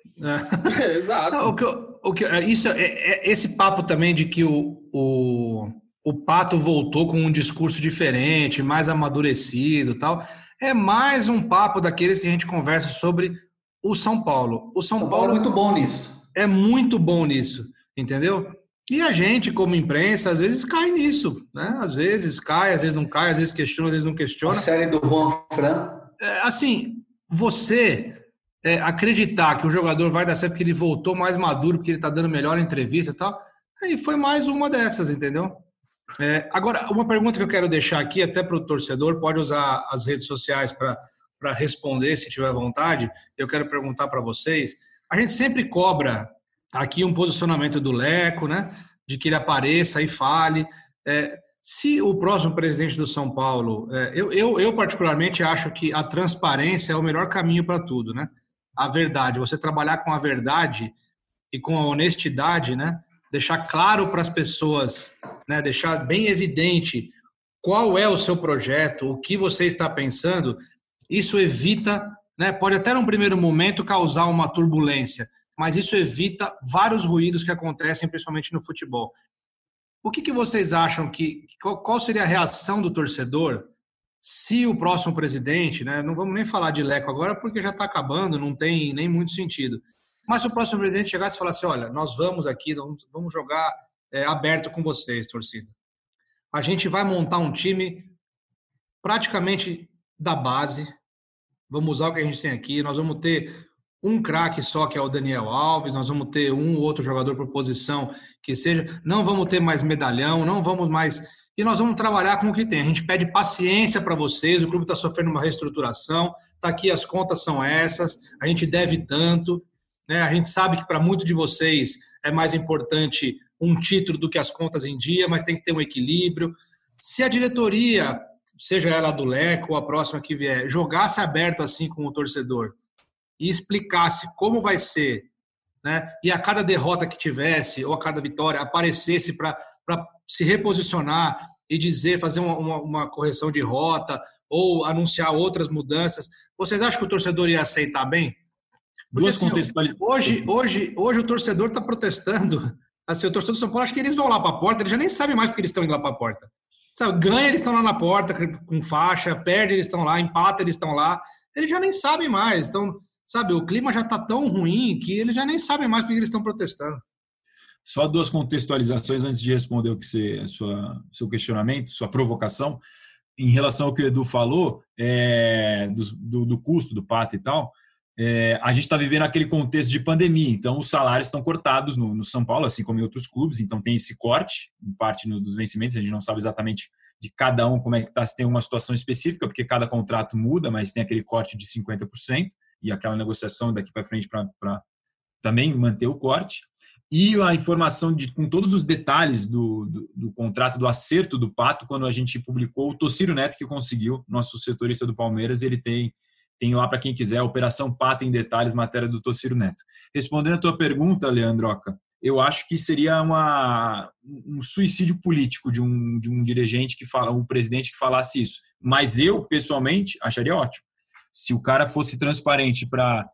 É. Exato. Não, o que, o que, é, isso, é, é, esse papo também de que o, o, o Pato voltou com um discurso diferente, mais amadurecido tal é mais um papo daqueles que a gente conversa sobre o São Paulo. O São, São Paulo, Paulo é muito bom nisso. É muito bom nisso, entendeu? E a gente, como imprensa, às vezes cai nisso, né? Às vezes cai, às vezes não cai, às vezes questiona, às vezes não questiona. A série do Juan Fran. É, assim, você é, acreditar que o jogador vai dar certo porque ele voltou mais maduro, porque ele está dando melhor entrevista e tal, aí foi mais uma dessas, entendeu? É, agora, uma pergunta que eu quero deixar aqui, até para o torcedor, pode usar as redes sociais para responder, se tiver vontade. Eu quero perguntar para vocês. A gente sempre cobra aqui um posicionamento do Leco, né? De que ele apareça e fale. É, se o próximo presidente do São Paulo, é, eu, eu, eu, particularmente acho que a transparência é o melhor caminho para tudo, né? A verdade, você trabalhar com a verdade e com a honestidade, né? Deixar claro para as pessoas, né, deixar bem evidente qual é o seu projeto, o que você está pensando, isso evita, né, pode até num primeiro momento causar uma turbulência, mas isso evita vários ruídos que acontecem, principalmente no futebol. O que, que vocês acham que qual, seria a reação do torcedor se o próximo presidente, né, não vamos nem falar de Leco agora porque já está acabando, não tem nem muito sentido. Mas se o próximo presidente chegasse e falasse: olha, nós vamos aqui, vamos jogar é, aberto com vocês, torcida. A gente vai montar um time praticamente da base. Vamos usar o que a gente tem aqui. Nós vamos ter um craque só, que é o Daniel Alves, nós vamos ter um ou outro jogador por posição que seja. Não vamos ter mais medalhão, não vamos mais. E nós vamos trabalhar com o que tem. A gente pede paciência para vocês. O clube está sofrendo uma reestruturação. Está aqui, as contas são essas. A gente deve tanto. Né? A gente sabe que para muitos de vocês é mais importante um título do que as contas em dia, mas tem que ter um equilíbrio. Se a diretoria, seja ela do Leco ou a próxima que vier, jogasse aberto assim com o torcedor e explicasse como vai ser, né? e a cada derrota que tivesse ou a cada vitória aparecesse para se reposicionar e dizer, fazer uma, uma, uma, correção de rota ou anunciar outras mudanças, vocês acham que o torcedor ia aceitar bem? Porque, Duas assim, hoje, hoje, hoje o torcedor está protestando Assim, o torcedor do São Paulo, acho que eles vão lá para a porta, eles já nem sabem mais porque eles estão indo lá para a porta. Sabe, ganha, eles estão lá na porta com faixa, perde, eles estão lá, empata, eles estão lá. Eles já nem sabem mais. Então, sabe, o clima já está tão ruim que eles já nem sabem mais porque eles estão protestando. Só duas contextualizações antes de responder o que você, sua, seu questionamento, sua provocação. Em relação ao que o Edu falou, é, do, do, do custo do pato e tal, é, a gente está vivendo aquele contexto de pandemia, então os salários estão cortados no, no, São Paulo, assim como em outros clubes, então tem esse corte, em parte no, dos vencimentos, a gente não sabe exatamente de cada um como é que está, se tem uma situação específica, porque cada contrato muda, mas tem aquele corte de 50% e aquela negociação daqui para frente para também manter o corte. E a informação de, com todos os detalhes do, do, do, contrato, do acerto do Pato, quando a gente publicou, o Tociro Neto que conseguiu, nosso setorista do Palmeiras, ele tem tem lá para quem quiser, Operação Pata em Detalhes, matéria do Tociro Neto. Respondendo a tua pergunta, Leandroca, eu acho que seria uma, um suicídio político de um, de um dirigente que fala, um presidente que falasse isso. Mas eu, pessoalmente, acharia ótimo. Se o cara fosse transparente para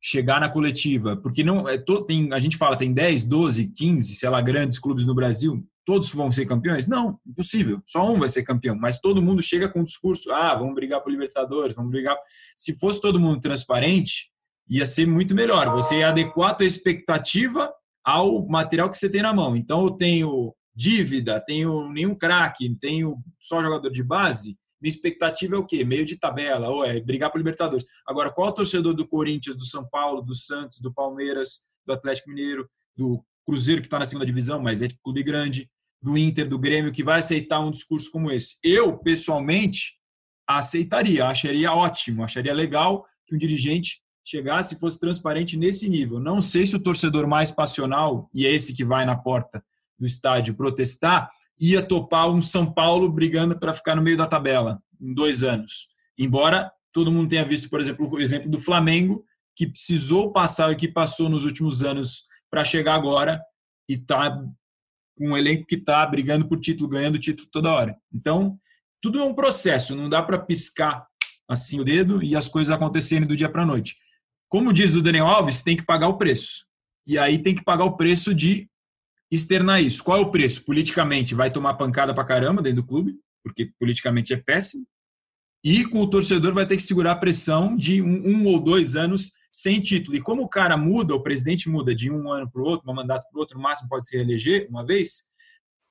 chegar na coletiva, porque não é, tem, a gente fala, tem 10, 12, 15, sei lá, grandes clubes no Brasil, todos vão ser campeões? Não, impossível. Só um vai ser campeão. Mas todo mundo chega com o discurso: ah, vamos brigar por Libertadores, vamos brigar. Se fosse todo mundo transparente, ia ser muito melhor. Você ia adequar a tua expectativa ao material que você tem na mão. Então, eu tenho dívida, tenho nenhum craque, tenho só jogador de base. Minha expectativa é o quê? Meio de tabela, ou é brigar por Libertadores. Agora, qual é o torcedor do Corinthians, do São Paulo, do Santos, do Palmeiras, do Atlético Mineiro, do Cruzeiro, que está na segunda divisão, mas é clube grande, do Inter, do Grêmio, que vai aceitar um discurso como esse. Eu, pessoalmente, aceitaria, acharia ótimo, acharia legal que um dirigente chegasse e fosse transparente nesse nível. Não sei se o torcedor mais passional, e é esse que vai na porta do estádio protestar, ia topar um São Paulo brigando para ficar no meio da tabela em dois anos. Embora todo mundo tenha visto, por exemplo, o exemplo do Flamengo, que precisou passar o que passou nos últimos anos para chegar agora e está com um elenco que está brigando por título, ganhando título toda hora. Então, tudo é um processo, não dá para piscar assim o dedo e as coisas acontecerem do dia para a noite. Como diz o Daniel Alves, tem que pagar o preço. E aí tem que pagar o preço de externar isso. Qual é o preço? Politicamente vai tomar pancada para caramba dentro do clube, porque politicamente é péssimo. E com o torcedor vai ter que segurar a pressão de um, um ou dois anos sem título. E como o cara muda, o presidente muda de um ano para o outro, um mandato para o outro, no máximo pode se reeleger uma vez,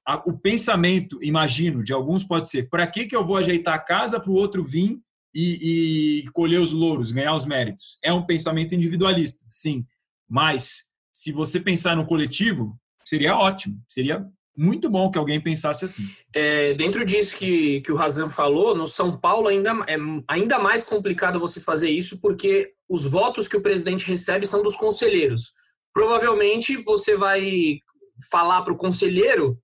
a, o pensamento, imagino, de alguns pode ser: para que, que eu vou ajeitar a casa para o outro vir e, e colher os louros, ganhar os méritos? É um pensamento individualista, sim. Mas se você pensar no coletivo, seria ótimo, seria muito bom que alguém pensasse assim. É, dentro disso que, que o Razan falou, no São Paulo ainda é ainda mais complicado você fazer isso porque os votos que o presidente recebe são dos conselheiros. Provavelmente você vai falar para o conselheiro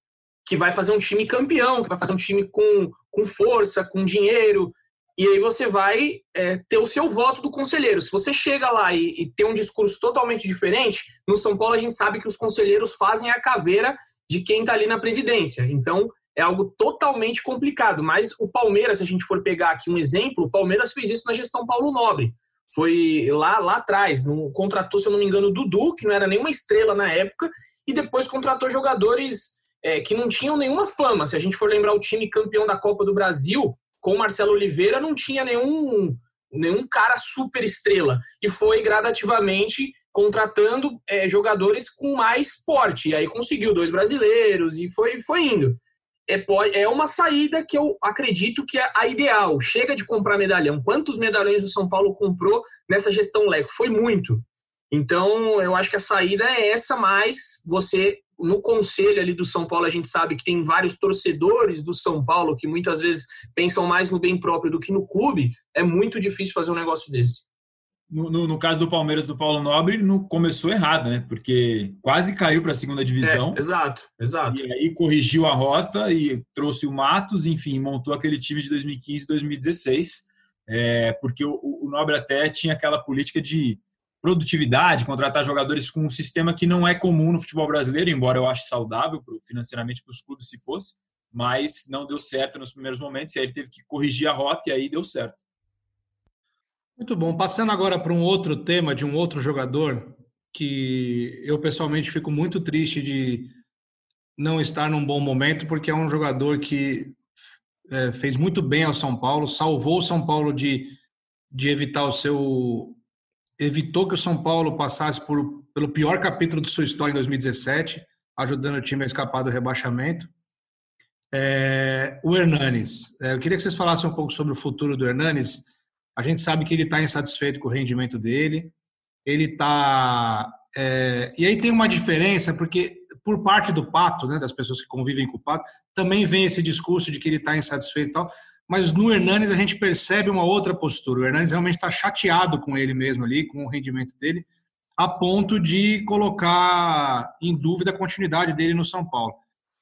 que vai fazer um time campeão, que vai fazer um time com, com força, com dinheiro, e aí você vai é, ter o seu voto do conselheiro. Se você chega lá e, e tem um discurso totalmente diferente, no São Paulo a gente sabe que os conselheiros fazem a caveira de quem está ali na presidência. Então, é algo totalmente complicado. Mas o Palmeiras, se a gente for pegar aqui um exemplo, o Palmeiras fez isso na gestão Paulo Nobre. Foi lá, lá atrás, no, contratou, se eu não me engano, o Dudu, que não era nenhuma estrela na época, e depois contratou jogadores é, que não tinham nenhuma fama. Se a gente for lembrar o time campeão da Copa do Brasil, com o Marcelo Oliveira, não tinha nenhum, nenhum cara super estrela. E foi gradativamente contratando é, jogadores com mais porte. E aí conseguiu dois brasileiros e foi, foi indo. É, é uma saída que eu acredito que é a ideal. Chega de comprar medalhão. Quantos medalhões o São Paulo comprou nessa gestão Leco? Foi muito. Então, eu acho que a saída é essa, mas você, no conselho ali do São Paulo, a gente sabe que tem vários torcedores do São Paulo que muitas vezes pensam mais no bem próprio do que no clube. É muito difícil fazer um negócio desse. No, no, no, caso do Palmeiras do Paulo Nobre, no, começou errado, né? Porque quase caiu para a segunda divisão. É, exato, exato. E aí corrigiu a rota e trouxe o Matos, enfim, montou aquele time de 2015 2016. É, porque o, o Nobre até tinha aquela política de produtividade, contratar jogadores com um sistema que não é comum no futebol brasileiro, embora eu ache saudável financeiramente para os clubes se fosse, mas não deu certo nos primeiros momentos, e aí ele teve que corrigir a rota e aí deu certo. Muito bom. Passando agora para um outro tema de um outro jogador que eu pessoalmente fico muito triste de não estar num bom momento, porque é um jogador que é, fez muito bem ao São Paulo, salvou o São Paulo de, de evitar o seu. evitou que o São Paulo passasse por, pelo pior capítulo de sua história em 2017, ajudando o time a escapar do rebaixamento. É, o Hernanes. É, eu queria que vocês falassem um pouco sobre o futuro do Hernanes a gente sabe que ele está insatisfeito com o rendimento dele. Ele está. É, e aí tem uma diferença, porque por parte do Pato, né, das pessoas que convivem com o Pato, também vem esse discurso de que ele está insatisfeito e tal. Mas no Hernanes a gente percebe uma outra postura. O Hernanes realmente está chateado com ele mesmo ali, com o rendimento dele, a ponto de colocar em dúvida a continuidade dele no São Paulo.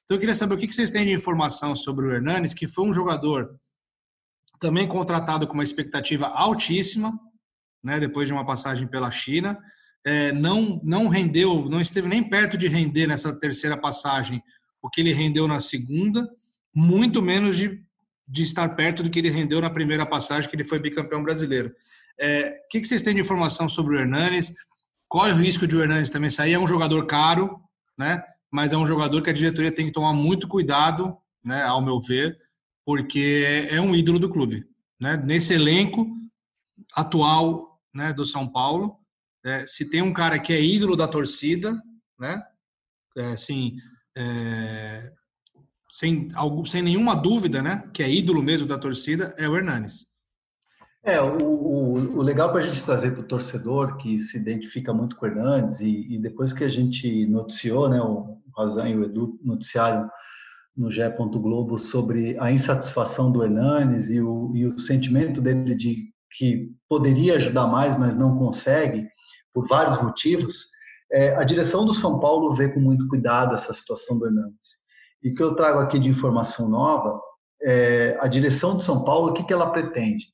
Então eu queria saber o que vocês têm de informação sobre o Hernanes, que foi um jogador também contratado com uma expectativa altíssima, né, depois de uma passagem pela China. É, não, não rendeu, não esteve nem perto de render nessa terceira passagem o que ele rendeu na segunda, muito menos de, de estar perto do que ele rendeu na primeira passagem, que ele foi bicampeão brasileiro. É, o que, que vocês têm de informação sobre o Hernanes? Corre o risco de o Hernanes também sair? É um jogador caro, né? mas é um jogador que a diretoria tem que tomar muito cuidado, né, ao meu ver, porque é um ídolo do clube. Né? Nesse elenco atual né, do São Paulo, é, se tem um cara que é ídolo da torcida, né, é, assim, é, sem, sem nenhuma dúvida, né, que é ídolo mesmo da torcida, é o Hernanes. É, o, o, o legal para a gente trazer para o torcedor que se identifica muito com o Hernandes e, e, depois que a gente noticiou, né, o Razan e o Edu noticiaram no GE. Globo sobre a insatisfação do Hernanes e o, e o sentimento dele de que poderia ajudar mais, mas não consegue, por vários motivos, é, a direção do São Paulo vê com muito cuidado essa situação do Hernanes. E o que eu trago aqui de informação nova, é, a direção do São Paulo, o que, que ela pretende?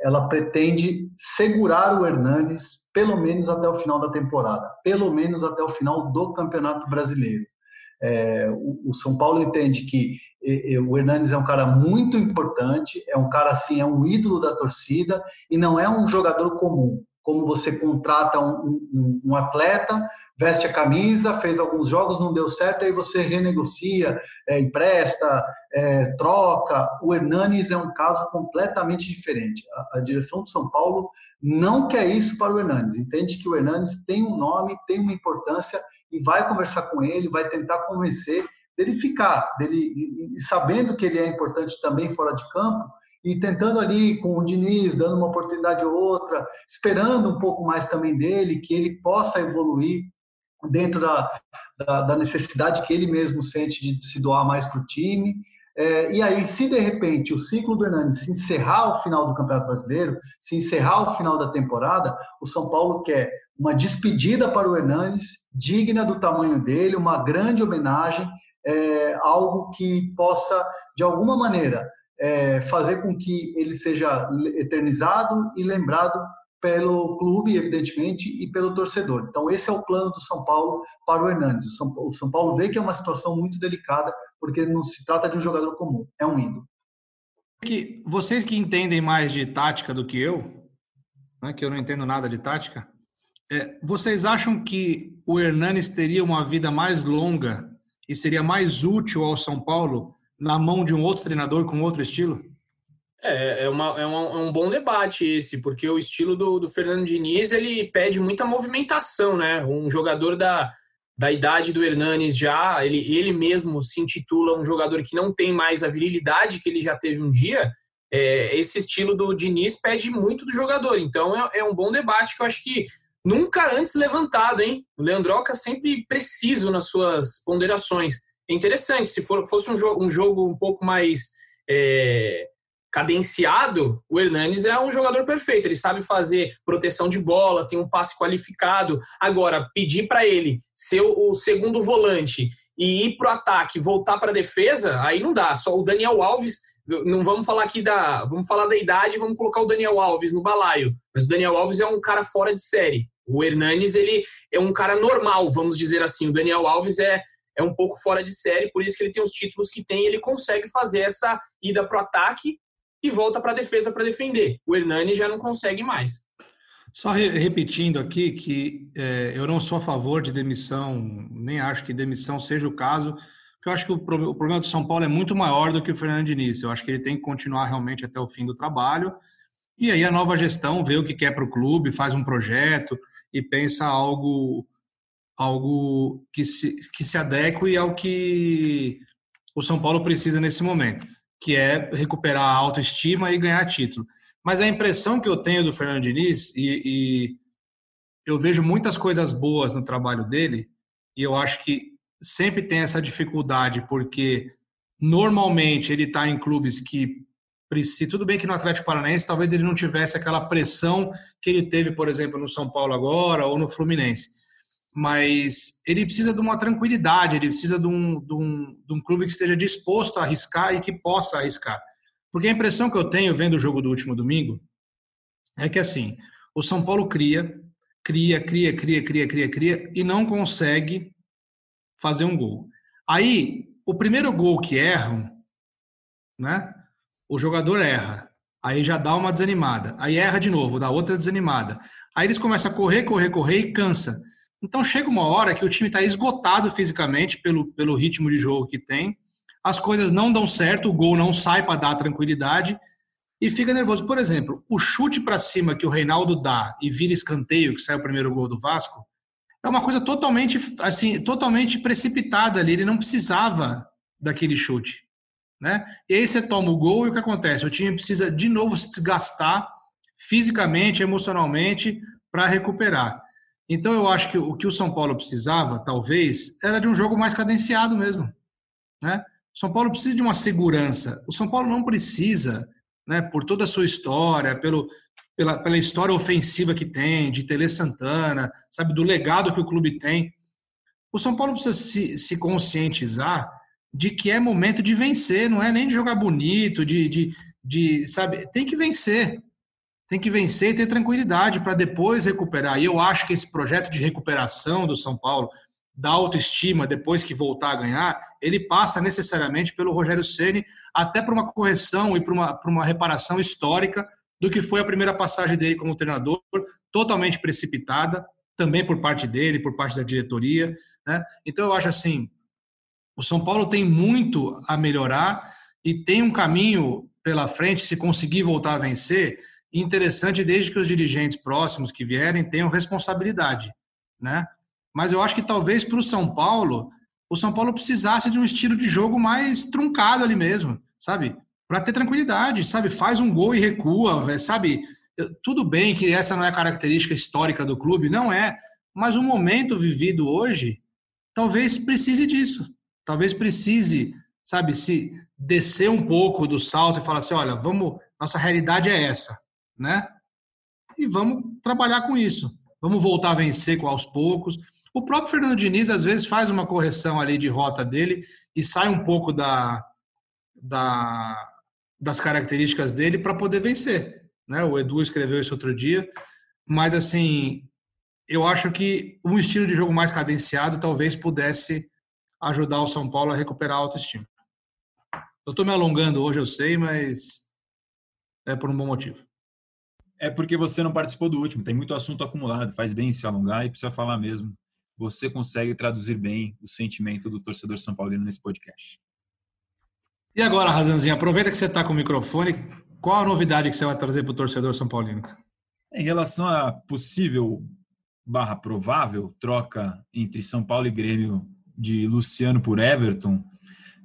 Ela pretende segurar o Hernanes pelo menos até o final da temporada, pelo menos até o final do Campeonato Brasileiro. É, o, São Paulo entende que o Hernanes é um cara muito importante, é um cara assim, é um ídolo da torcida e não é um jogador comum. Como você contrata um, um, um atleta, veste a camisa, fez alguns jogos, não deu certo, aí você renegocia, é, empresta, é, troca. O Hernanes é um caso completamente diferente. A, a, direção do São Paulo não quer isso para o Hernanes. Entende que o Hernanes tem um nome, tem uma importância e vai conversar com ele, vai tentar convencer dele ficar, dele sabendo que ele é importante também fora de campo e tentando ali com o Diniz, dando uma oportunidade ou outra, esperando um pouco mais também dele, que ele possa evoluir dentro da, da, da necessidade que ele mesmo sente de se doar mais para o time. É, e aí, se de repente o ciclo do Hernandes se encerrar ao final do Campeonato Brasileiro, se encerrar ao final da temporada, o São Paulo quer uma despedida para o Hernandes, digna do tamanho dele, uma grande homenagem, é, algo que possa, de alguma maneira, é, fazer com que ele seja eternizado e lembrado pelo clube, evidentemente, e pelo torcedor. Então, esse é o plano do São Paulo para o Hernandes. O São, Paulo vê que é uma situação muito delicada, porque não se trata de um jogador comum, é um ídolo. Que vocês que entendem mais de tática do que eu, né, que eu não entendo nada de tática, é, vocês acham que o Hernanes teria uma vida mais longa e seria mais útil ao São Paulo na mão de um outro treinador com outro estilo? É, é, uma, é, uma, é um bom debate esse, porque o estilo do, do Fernando Diniz ele pede muita movimentação, né? Um jogador da, da idade do Hernanes já, ele, ele mesmo se intitula um jogador que não tem mais a virilidade que ele já teve um dia. É, esse estilo do Diniz pede muito do jogador, então é, é um bom debate que eu acho que nunca antes levantado, hein? O Leandroca sempre preciso nas suas ponderações. É interessante, se for, fosse um jogo, um jogo um pouco mais é, cadenciado, o Hernanes é um jogador perfeito. Ele sabe fazer proteção de bola, tem um passe qualificado. Agora, pedir para ele ser o segundo volante e ir para o ataque, voltar para a defesa, aí não dá. Só o Daniel Alves, não vamos falar aqui da, vamos falar da idade, vamos colocar o Daniel Alves no balaio. Mas o Daniel Alves é um cara fora de série. O Hernanes ele é um cara normal, vamos dizer assim. O Daniel Alves é é um pouco fora de série, por isso que ele tem os títulos que tem, ele consegue fazer essa ida para o ataque e volta para a defesa para defender. O Hernani já não consegue mais. Só re repetindo aqui que é, eu não sou a favor de demissão, nem acho que demissão seja o caso, porque eu acho que o, pro o, problema do São Paulo é muito maior do que o Fernando Diniz. Eu acho que ele tem que continuar realmente até o fim do trabalho. E aí a nova gestão vê o que quer para o clube, faz um projeto e pensa algo algo que se, que se adeque ao que o São Paulo precisa nesse momento que é recuperar a autoestima e ganhar título. Mas a impressão que eu tenho do Fernando Diniz, e, e eu vejo muitas coisas boas no trabalho dele, e eu acho que sempre tem essa dificuldade, porque normalmente ele está em clubes que precisa. Tudo bem que no Atlético Paranaense talvez ele não tivesse aquela pressão que ele teve, por exemplo, no São Paulo agora ou no Fluminense mas ele precisa de uma tranquilidade, ele precisa de um, de, um, de um clube que esteja disposto a arriscar e que possa arriscar. Porque a impressão que eu tenho vendo o jogo do último domingo é que assim, o São Paulo cria, cria, cria, cria, cria, cria, cria e não consegue fazer um gol. Aí, o primeiro gol que erram, né? O jogador erra. Aí já dá uma desanimada. Aí erra de novo, dá outra desanimada. Aí eles começam a correr, correr, correr e cansa. Então chega uma hora que o time está esgotado fisicamente pelo, pelo ritmo de jogo que tem, as coisas não dão certo, o gol não sai para dar tranquilidade e fica nervoso. Por exemplo, o chute para cima que o Reinaldo dá e vira escanteio, que sai o primeiro gol do Vasco, é uma coisa totalmente assim, totalmente precipitada ali, ele não precisava daquele chute, né? E aí você toma o gol e o que acontece? O time precisa de novo se desgastar fisicamente, emocionalmente para recuperar. Então eu acho que o que o São Paulo precisava, talvez, era de um jogo mais cadenciado mesmo. Né? O São Paulo precisa de uma segurança. O São Paulo não precisa, né, por toda a sua história, pelo, pela, pela história ofensiva que tem, de Tele Santana, sabe, do legado que o clube tem. O São Paulo precisa se, se conscientizar de que é momento de vencer, não é nem de jogar bonito, de, de, de sabe, tem que vencer tem que vencer e ter tranquilidade para depois recuperar. E eu acho que esse projeto de recuperação do São Paulo, da autoestima, depois que voltar a ganhar, ele passa necessariamente pelo Rogério Ceni até para uma correção e para uma, uma reparação histórica do que foi a primeira passagem dele como treinador, totalmente precipitada, também por parte dele, por parte da diretoria. Né? Então eu acho assim, o São Paulo tem muito a melhorar e tem um caminho pela frente, se conseguir voltar a vencer, interessante desde que os dirigentes próximos que vierem tenham responsabilidade, né? Mas eu acho que talvez para o São Paulo, o São Paulo precisasse de um estilo de jogo mais truncado ali mesmo, sabe? Para ter tranquilidade, sabe? Faz um gol e recua, sabe? Tudo bem que essa não é característica histórica do clube, não é. Mas o momento vivido hoje, talvez precise disso. Talvez precise, sabe, se descer um pouco do salto e falar assim, olha, vamos, nossa realidade é essa né? E vamos trabalhar com isso. Vamos voltar a vencer com aos poucos. O próprio Fernando Diniz às vezes faz uma correção ali de rota dele e sai um pouco da, da das características dele para poder vencer, né? O Edu escreveu isso outro dia, mas assim, eu acho que um estilo de jogo mais cadenciado talvez pudesse ajudar o São Paulo a recuperar a autoestima. Eu estou me alongando hoje, eu sei, mas é por um bom motivo. É porque você não participou do último, tem muito assunto acumulado, faz bem se alongar e precisa falar mesmo. Você consegue traduzir bem o sentimento do torcedor São Paulino nesse podcast. E agora, Razanzinho, aproveita que você está com o microfone, Qual a novidade que você vai trazer para o torcedor São Paulino? Em relação à possível barra provável troca entre São Paulo e Grêmio de Luciano por Everton,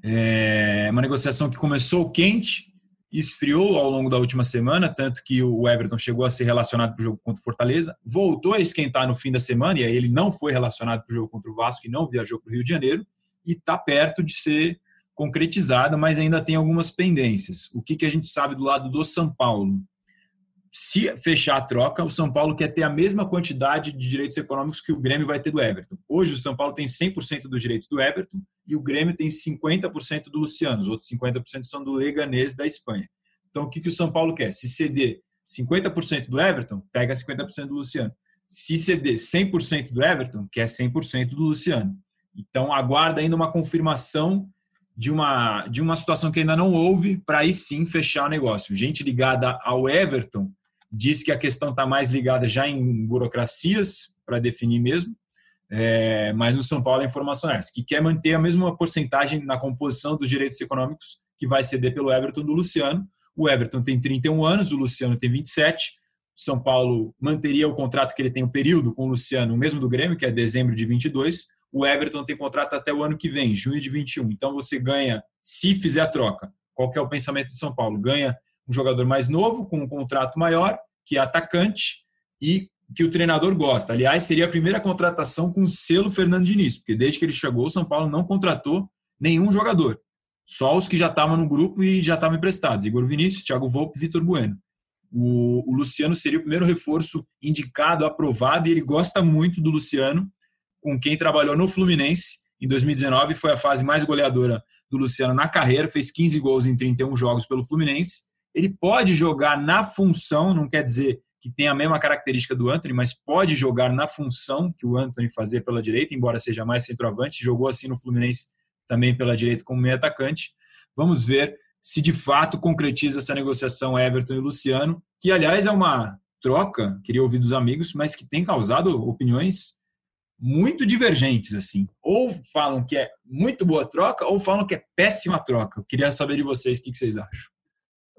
é uma negociação que começou quente, esfriou ao longo da última semana, tanto que o Everton chegou a ser relacionado para o jogo contra o Fortaleza, voltou a esquentar no fim da semana, e aí ele não foi relacionado para o jogo contra o Vasco e não viajou para o Rio de Janeiro, e está perto de ser concretizada, mas ainda tem algumas pendências. O que, que a gente sabe do lado do São Paulo? Se fechar a troca, o São Paulo quer ter a mesma quantidade de direitos econômicos que o Grêmio vai ter do Everton. Hoje, o São Paulo tem 100% dos direitos do Everton e o Grêmio tem 50% do Luciano. Os outros 50% são do Leganês da Espanha. Então, o que, que o São Paulo quer? Se ceder 50% do Everton, pega 50% do Luciano. Se ceder 100% do Everton, quer 100% do Luciano. Então, aguarda ainda uma confirmação de uma, de uma situação que ainda não houve para aí sim fechar o negócio. Gente ligada ao Everton diz que a questão está mais ligada já em burocracias para definir mesmo, é, mas no São Paulo a informação é essa, que quer manter a mesma porcentagem na composição dos direitos econômicos que vai ceder pelo Everton do Luciano. O Everton tem 31 anos, o Luciano tem 27. O São Paulo manteria o contrato que ele tem o um período com o Luciano, o mesmo do Grêmio, que é dezembro de 22 o Everton tem contrato até o ano que vem, junho de 21. Então você ganha, se fizer a troca, qual é o pensamento do São Paulo? Ganha um jogador mais novo, com um contrato maior, que é atacante e que o treinador gosta. Aliás, seria a primeira contratação com selo Fernando Diniz, porque desde que ele chegou, o São Paulo não contratou nenhum jogador. Só os que já estavam no grupo e já estavam emprestados. Igor Vinícius, Thiago Volpe Vitor Bueno. O, o Luciano seria o primeiro reforço indicado, aprovado, e ele gosta muito do Luciano com quem trabalhou no Fluminense em 2019, foi a fase mais goleadora do Luciano na carreira, fez 15 gols em 31 jogos pelo Fluminense. Ele pode jogar na função, não quer dizer que tem a mesma característica do Anthony, mas pode jogar na função que o Anthony fazia pela direita, embora seja mais centroavante, jogou assim no Fluminense também pela direita como meio atacante. Vamos ver se de fato concretiza essa negociação Everton e Luciano, que aliás é uma troca, queria ouvir dos amigos, mas que tem causado opiniões muito divergentes, assim. Ou falam que é muito boa troca, ou falam que é péssima troca. Eu queria saber de vocês o que vocês acham.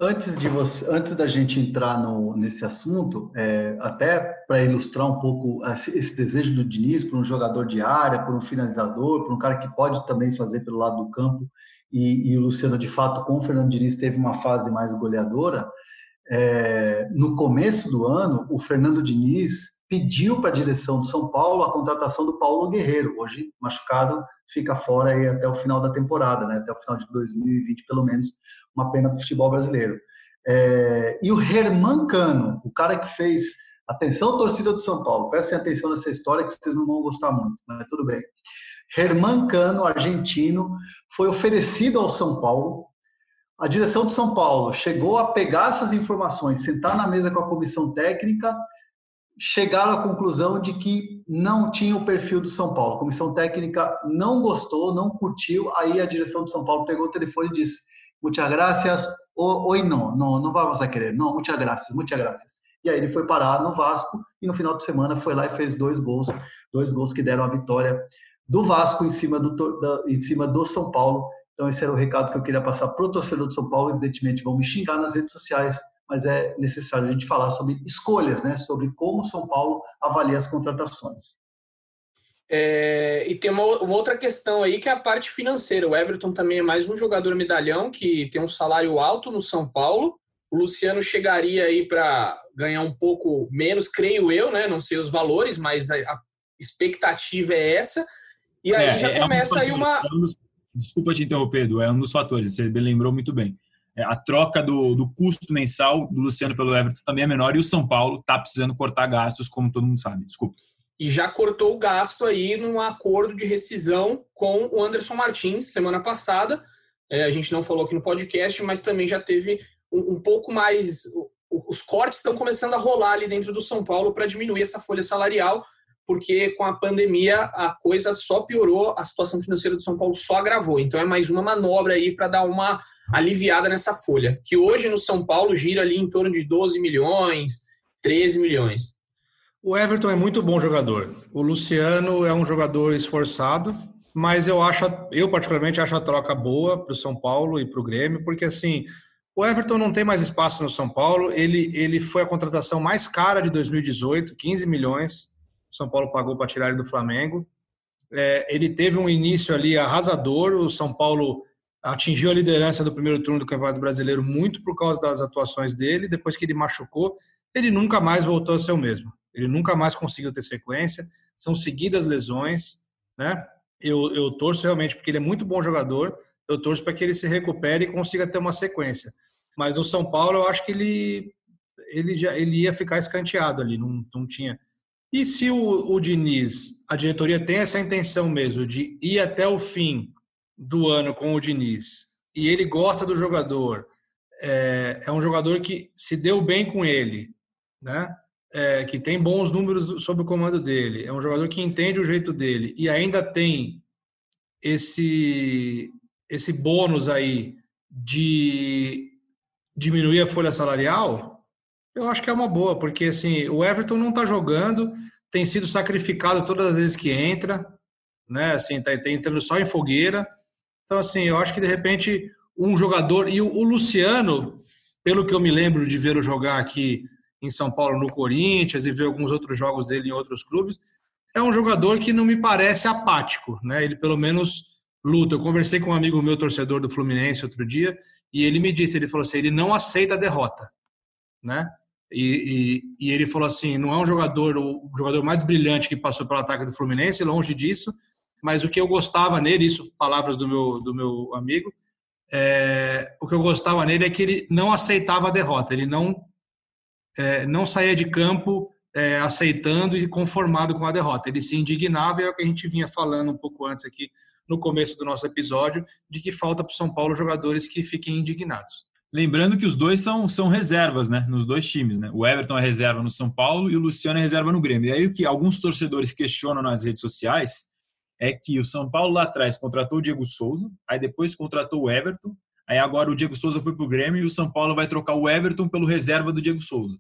Antes, de você, antes da gente entrar no, nesse assunto, é, até para ilustrar um pouco esse, desejo do Diniz por um jogador de área, por um finalizador, por um cara que pode também fazer pelo lado do campo, e, e o Luciano, de fato, com o Fernando Diniz, teve uma fase mais goleadora. É, no começo do ano, o Fernando Diniz pediu para a direção do São Paulo a contratação do Paulo Guerreiro, hoje machucado, fica fora aí até o final da temporada, né? até o final de 2020 pelo menos, uma pena para o futebol brasileiro. É, e o Herman Cano, o cara que fez, atenção torcida do São Paulo, prestem atenção nessa história que vocês não vão gostar muito, mas tudo bem. Herman Cano, argentino, foi oferecido ao São Paulo. A direção do São Paulo chegou a pegar essas informações, sentar na mesa com a comissão técnica chegaram à conclusão de que não tinha o perfil do São Paulo. A comissão técnica não gostou, não curtiu. Aí a direção do São Paulo pegou o telefone e disse: Muchas gracias. Oi, não, não, não vamos a querer. Não, muchas gracias, muchas gracias. E aí ele foi parar no Vasco e no final de semana foi lá e fez dois gols, dois gols que deram a vitória do Vasco em cima do, da, em cima do São Paulo. Então esse era o recado que eu queria passar para o torcedor do São Paulo. Evidentemente vão me xingar nas redes sociais, mas é necessário a gente falar sobre escolhas, né? sobre como São Paulo avalia as contratações. É, e tem uma, uma, outra questão aí que é a parte financeira. O Everton também é mais um jogador medalhão que tem um salário alto no São Paulo. O Luciano chegaria aí para ganhar um pouco menos, creio eu, né? Não sei os valores, mas a, a expectativa é essa. E aí é, já é começa um aí uma. É um dos, desculpa te interromper, Edu, é um dos fatores, você lembrou muito bem. É, a troca do, do custo mensal do Luciano pelo Everton também é menor e o São Paulo está precisando cortar gastos, como todo mundo sabe. Desculpa. E já cortou o gasto aí num acordo de rescisão com o Anderson Martins semana passada. É, a gente não falou aqui no podcast, mas também já teve um, um pouco mais. Os cortes estão começando a rolar ali dentro do São Paulo para diminuir essa folha salarial porque com a pandemia a coisa só piorou, a situação financeira do São Paulo só agravou. Então é mais uma manobra aí para dar uma aliviada nessa folha, que hoje no São Paulo gira ali em torno de 12 milhões, 13 milhões. O Everton é muito bom jogador. O Luciano é um jogador esforçado, mas eu acho, eu particularmente acho a troca boa para o São Paulo e para o Grêmio, porque assim O Everton não tem mais espaço no São Paulo. Ele, ele foi a contratação mais cara de 2018, 15 milhões. São Paulo pagou para tirar ele do Flamengo. É, ele teve um início ali arrasador. O São Paulo atingiu a liderança do primeiro turno do Campeonato Brasileiro muito por causa das atuações dele. Depois que ele machucou, ele nunca mais voltou a ser o mesmo. Ele nunca mais conseguiu ter sequência. São seguidas lesões, né? Eu, eu torço realmente porque ele é muito bom jogador. Eu torço para que ele se recupere e consiga ter uma sequência. Mas o São Paulo, eu acho que ele ele já ele ia ficar escanteado ali, não, não tinha. E se o, o Diniz, a diretoria tem essa intenção mesmo de ir até o fim do ano com o Diniz e ele gosta do jogador, é, é um jogador que se deu bem com ele, né? É, que tem bons números sob o comando dele, é um jogador que entende o jeito dele e ainda tem esse esse bônus aí de diminuir a folha salarial, eu acho que é uma boa, porque assim, o Everton não está jogando, tem sido sacrificado todas as vezes que entra, né? Assim, está tá entrando só em fogueira. Então, assim, eu acho que de repente um jogador. E o, o Luciano, pelo que eu me lembro de ver o jogar aqui em São Paulo no Corinthians e ver alguns outros jogos dele em outros clubes, é um jogador que não me parece apático, né? Ele pelo menos luta. Eu conversei com um amigo meu, torcedor do Fluminense, outro dia, e ele me disse, ele falou assim, ele não aceita a derrota, né? E, e, e, ele falou assim, não é um jogador, o jogador mais brilhante que passou pelo ataque do Fluminense, longe disso, mas o que eu gostava nele, isso palavras do meu, do meu amigo, é, o que eu gostava nele é que ele não aceitava a derrota, ele não, é, não saía de campo é, aceitando e conformado com a derrota, ele se indignava, e é o que a gente vinha falando um pouco antes aqui no começo do nosso episódio, de que falta para o São Paulo jogadores que fiquem indignados. Lembrando que os dois são, são reservas, né? Nos dois times, né? O Everton é reserva no São Paulo e o Luciano é reserva no Grêmio. E aí o que alguns torcedores questionam nas redes sociais é que o São Paulo lá atrás contratou o Diego Souza, aí depois contratou o Everton, aí agora o Diego Souza foi para o Grêmio e o São Paulo vai trocar o Everton pelo reserva do Diego Souza.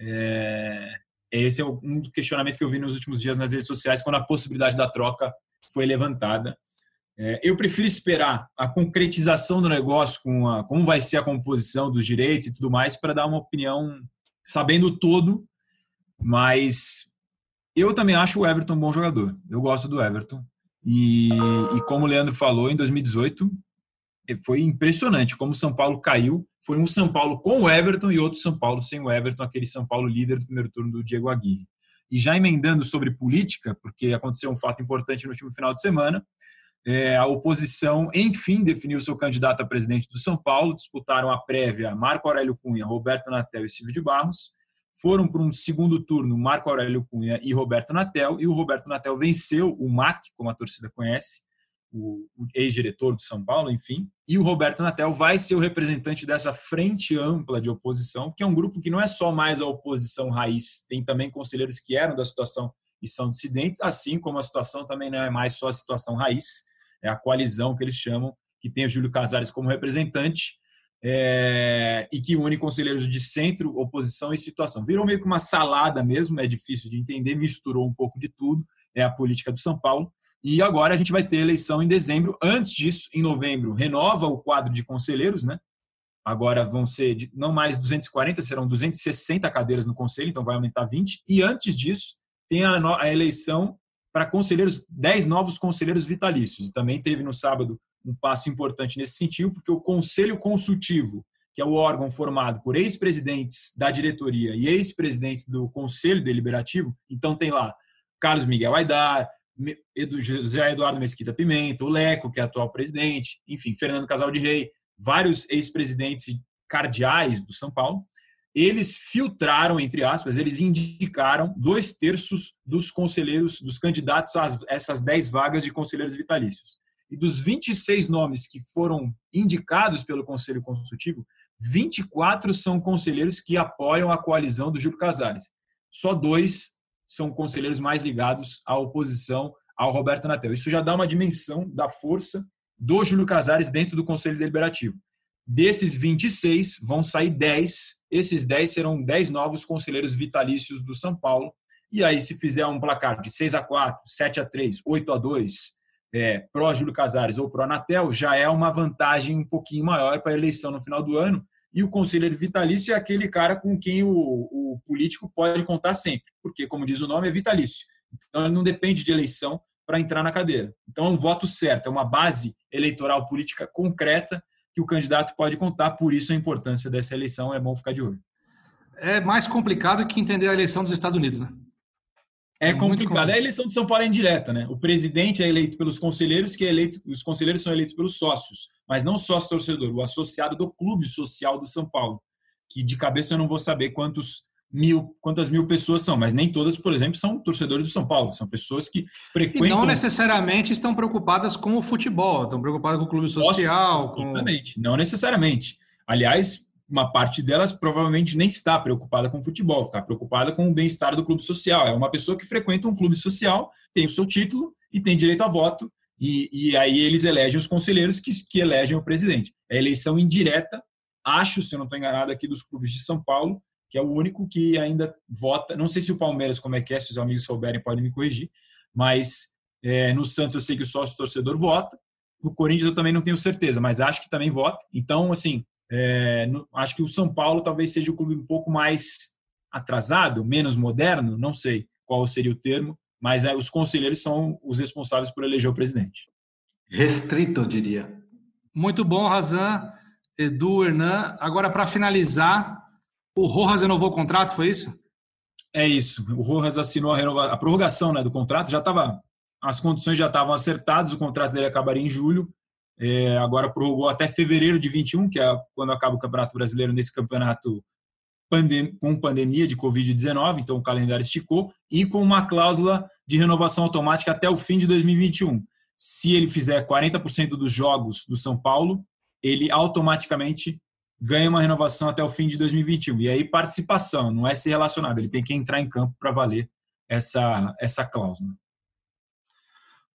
É... Esse é um questionamento que eu vi nos últimos dias nas redes sociais, quando a possibilidade da troca foi levantada. É, eu prefiro esperar a concretização do negócio, com a, como vai ser a composição dos direitos e tudo mais, para dar uma opinião sabendo todo, mas eu também acho o Everton um bom jogador. Eu gosto do Everton. E, e como o Leandro falou, em 2018 foi impressionante como o São Paulo caiu. Foi um São Paulo com o Everton e outro São Paulo sem o Everton, aquele São Paulo líder do primeiro turno do Diego Aguirre. E já emendando sobre política, porque aconteceu um fato importante no último final de semana, é, a oposição, enfim, definiu seu candidato a presidente do São Paulo, disputaram a prévia Marco Aurélio Cunha, Roberto Natel e Silvio de Barros, foram para um segundo turno Marco Aurélio Cunha e Roberto Natel, e o Roberto Natel venceu o MAC, como a torcida conhece, o ex-diretor do São Paulo, enfim, e o Roberto Natel vai ser o representante dessa frente ampla de oposição, que é um grupo que não é só mais a oposição raiz, tem também conselheiros que eram da situação e são dissidentes, assim como a situação também não é mais só a situação raiz, é a coalizão que eles chamam, que tem o Júlio Casares como representante é, e que une conselheiros de centro, oposição e situação. Virou meio que uma salada mesmo, é difícil de entender, misturou um pouco de tudo, é a política do São Paulo. E agora a gente vai ter eleição em dezembro. Antes disso, em novembro, renova o quadro de conselheiros, né? Agora vão ser não mais 240, serão 260 cadeiras no conselho, então vai aumentar 20. E antes disso, tem a, a eleição para conselheiros, 10 novos conselheiros vitalícios. E também teve no sábado um passo importante nesse sentido, porque o Conselho Consultivo, que é o órgão formado por ex-presidentes da diretoria e ex-presidentes do Conselho Deliberativo, então tem lá Carlos Miguel Aidar, José Eduardo Mesquita Pimenta, o Leco, que é atual presidente, enfim, Fernando Casal de Rei, vários ex-presidentes cardeais do São Paulo eles filtraram, entre aspas, eles indicaram dois terços dos conselheiros, dos candidatos a essas 10 vagas de conselheiros vitalícios. E dos 26 nomes que foram indicados pelo Conselho Consultivo, 24 são conselheiros que apoiam a coalizão do Júlio Casares. Só dois são conselheiros mais ligados à oposição ao Roberto Natel. Isso já dá uma dimensão da força do Júlio Casares dentro do Conselho Deliberativo. Desses 26, vão sair 10 esses 10 serão 10 novos conselheiros vitalícios do São Paulo. E aí, se fizer um placar de 6 a 4, 7 a 3, 8 a 2, é, pró-Júlio Casares ou pró-Natel, já é uma vantagem um pouquinho maior para a eleição no final do ano. E o conselheiro vitalício é aquele cara com quem o, o político pode contar sempre, porque, como diz o nome, é vitalício. Então, ele não depende de eleição para entrar na cadeira. Então, é um voto certo, é uma base eleitoral política concreta que o candidato pode contar, por isso a importância dessa eleição, é bom ficar de olho. É mais complicado que entender a eleição dos Estados Unidos, né? É, é complicado. A eleição de São Paulo é indireta, né? O presidente é eleito pelos conselheiros, que é eleito, os conselheiros são eleitos pelos sócios, mas não sócio torcedor, o associado do clube social do São Paulo, que de cabeça eu não vou saber quantos mil, quantas mil pessoas são, mas nem todas, por exemplo, são torcedores do São Paulo, são pessoas que frequentam. E não necessariamente estão preocupadas com o futebol, estão preocupadas com o clube social. Exatamente, com... não necessariamente. Aliás, uma parte delas provavelmente nem está preocupada com o futebol, está preocupada com o bem-estar do clube social. É uma pessoa que frequenta um clube social, tem o seu título e tem direito a voto, e, e aí eles elegem os conselheiros que, que elegem o presidente. É eleição indireta, acho, se eu não estou enganado, aqui dos clubes de São Paulo, que é o único que ainda vota. Não sei se o Palmeiras, como é que é, se os amigos souberem, podem me corrigir, mas é, no Santos eu sei que o sócio torcedor vota. No Corinthians eu também não tenho certeza, mas acho que também vota. Então, assim, é, acho que o São Paulo talvez seja o clube um pouco mais atrasado, menos moderno, não sei qual seria o termo, mas é, os conselheiros são os responsáveis por eleger o presidente. Restrito, eu diria. Muito bom, Razan, Edu, Hernan. Agora, para finalizar, o Rojas renovou o contrato, foi isso? É isso. O Rojas assinou a, renova... a prorrogação né, do contrato, já estava. As condições já estavam acertadas, o contrato dele acabaria em julho. É, agora prorrogou até fevereiro de 21, que é quando acaba o Campeonato Brasileiro nesse campeonato pandem com pandemia de Covid-19, então o calendário esticou, e com uma cláusula de renovação automática até o fim de 2021. Se ele fizer 40% dos jogos do São Paulo, ele automaticamente ganha uma renovação até o fim de 2021. E aí participação, não é ser relacionado, ele tem que entrar em campo para valer essa, essa cláusula.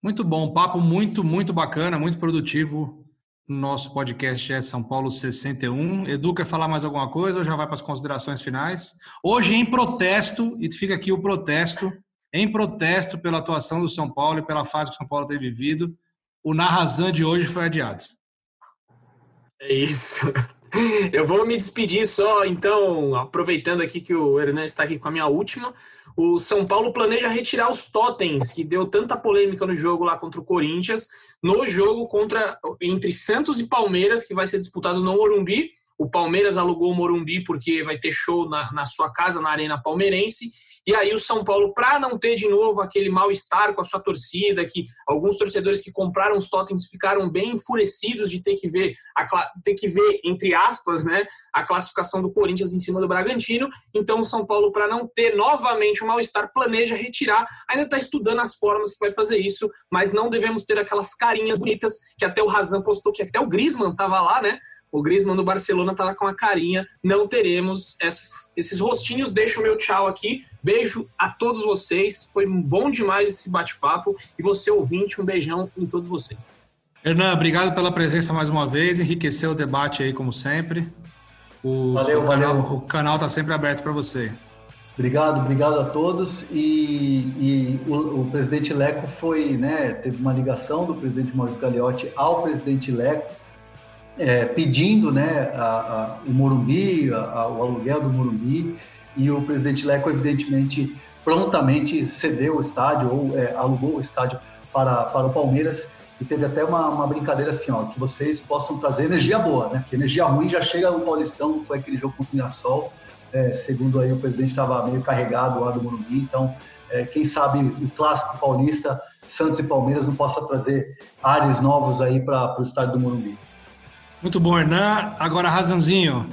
Muito bom, papo muito, muito bacana, muito produtivo no nosso podcast é São Paulo 61. Edu, quer falar mais alguma coisa ou já vai para as considerações finais? Hoje, em protesto, e fica aqui o protesto, em protesto pela atuação do São Paulo e pela fase que o São Paulo tem vivido, o Narrazan de hoje foi adiado. É isso. Eu vou me despedir só, então, aproveitando aqui que o Hernan está aqui com a minha última. O São Paulo planeja retirar os totens, que deu tanta polêmica no jogo lá contra o Corinthians, no jogo contra entre Santos e Palmeiras, que vai ser disputado no Morumbi. O Palmeiras alugou o Morumbi porque vai ter show na, na sua casa, na Arena Palmeirense. E aí o São Paulo, para não ter de novo aquele mal-estar com a sua torcida, que alguns torcedores que compraram os totens ficaram bem enfurecidos de ter que ver, a, ter que ver, entre aspas, né, a classificação do Corinthians em cima do Bragantino. Então o São Paulo, para não ter novamente o um mal-estar, planeja retirar. Ainda está estudando as formas que vai fazer isso, mas não devemos ter aquelas carinhas bonitas que até o Razan postou, que até o Grisman estava lá, né? O Griezmann do Barcelona estava com a carinha. Não teremos essas, esses rostinhos. Deixo o meu tchau aqui. Beijo a todos vocês. Foi bom demais esse bate-papo. E você, ouvinte, um beijão em todos vocês. Hernan, obrigado pela presença mais uma vez. Enriqueceu o debate aí, como sempre. O, valeu, o canal, valeu. O canal está sempre aberto para você. Obrigado, obrigado a todos. E, e o, o, presidente Leco foi, né, teve uma ligação do presidente Maurício Gagliotti ao presidente Leco é, pedindo né, a, a, o Morumbi, a, o aluguel do Morumbi, e o presidente Leco, evidentemente, prontamente cedeu o estádio ou é, alugou o estádio para, para o Palmeiras. E teve até uma, uma brincadeira assim, ó, que vocês possam trazer energia boa, né? Porque energia ruim já chega no Paulistão, foi aquele jogo contra o Mirassol. É, segundo aí, o presidente estava meio carregado lá do Morumbi, então é, quem sabe o clássico paulista, Santos e Palmeiras, não possa trazer ares novos aí para o estádio do Morumbi. Muito bom, Hernan. Agora, Razanzinho,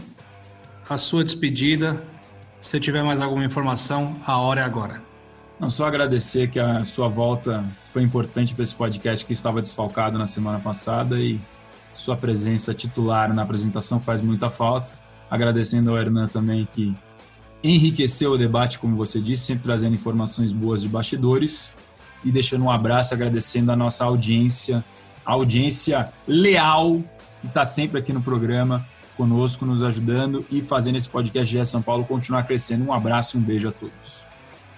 a sua despedida. Se tiver mais alguma informação, a hora é agora. Não, só agradecer que a sua volta foi importante para esse podcast que estava desfalcado na semana passada e sua presença titular na apresentação faz muita falta. Agradecendo ao Hernan também que enriqueceu o debate, como você disse, sempre trazendo informações boas de bastidores e deixando um abraço agradecendo a nossa audiência, a audiência leal que está sempre aqui no programa conosco, nos ajudando e fazendo esse podcast de São Paulo continuar crescendo. Um abraço e um beijo a todos.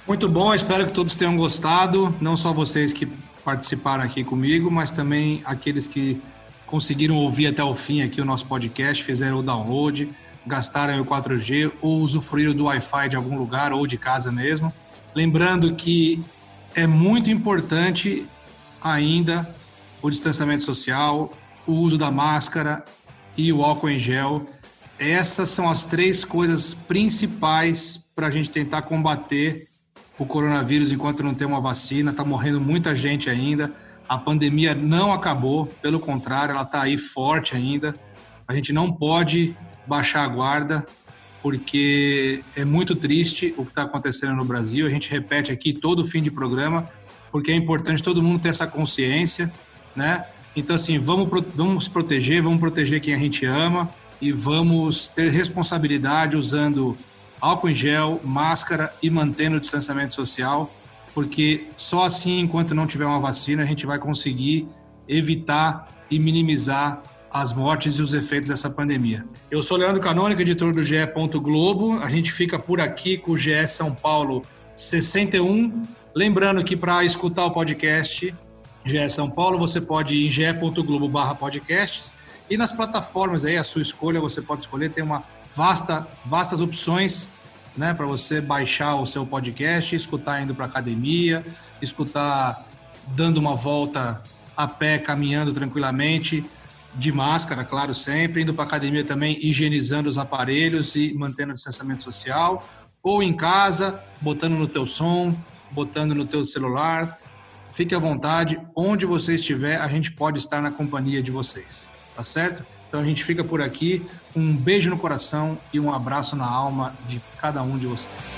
Muito bom, espero que todos tenham gostado, não só vocês que participaram aqui comigo, mas também aqueles que conseguiram ouvir até o fim aqui o nosso podcast, fizeram o download, gastaram o 4G ou usufruíram do Wi-Fi de algum lugar ou de casa mesmo. Lembrando que é muito importante ainda o distanciamento social, o uso da máscara e o álcool em gel. Essas são as três coisas principais para a gente tentar combater o coronavírus enquanto não tem uma vacina. Está morrendo muita gente ainda. A pandemia não acabou, pelo contrário, ela está aí forte ainda. A gente não pode baixar a guarda, porque é muito triste o que está acontecendo no Brasil. A gente repete aqui todo fim de programa, porque é importante todo mundo ter essa consciência, né? Então, assim, vamos, vamos proteger, vamos proteger quem a gente ama e vamos ter responsabilidade usando álcool em gel, máscara e mantendo o distanciamento social, porque só assim, enquanto não tiver uma vacina, a gente vai conseguir evitar e minimizar as mortes e os efeitos dessa pandemia. Eu sou Leandro Canônico, editor do GE. Globo. A gente fica por aqui com o GE São Paulo 61. Lembrando que para escutar o podcast GE São Paulo, você pode ir em ge.globo/podcasts e nas plataformas aí, a sua escolha, você pode escolher, tem uma vasta, vastas opções né, para você baixar o seu podcast, escutar indo para academia, escutar dando uma volta a pé, caminhando tranquilamente, de máscara, claro, sempre, indo para academia também, higienizando os aparelhos e mantendo o distanciamento social, ou em casa, botando no teu som, botando no teu celular. Fique à vontade, onde você estiver, a gente pode estar na companhia de vocês, tá certo? Então a gente fica por aqui. Um beijo no coração e um abraço na alma de cada um de vocês.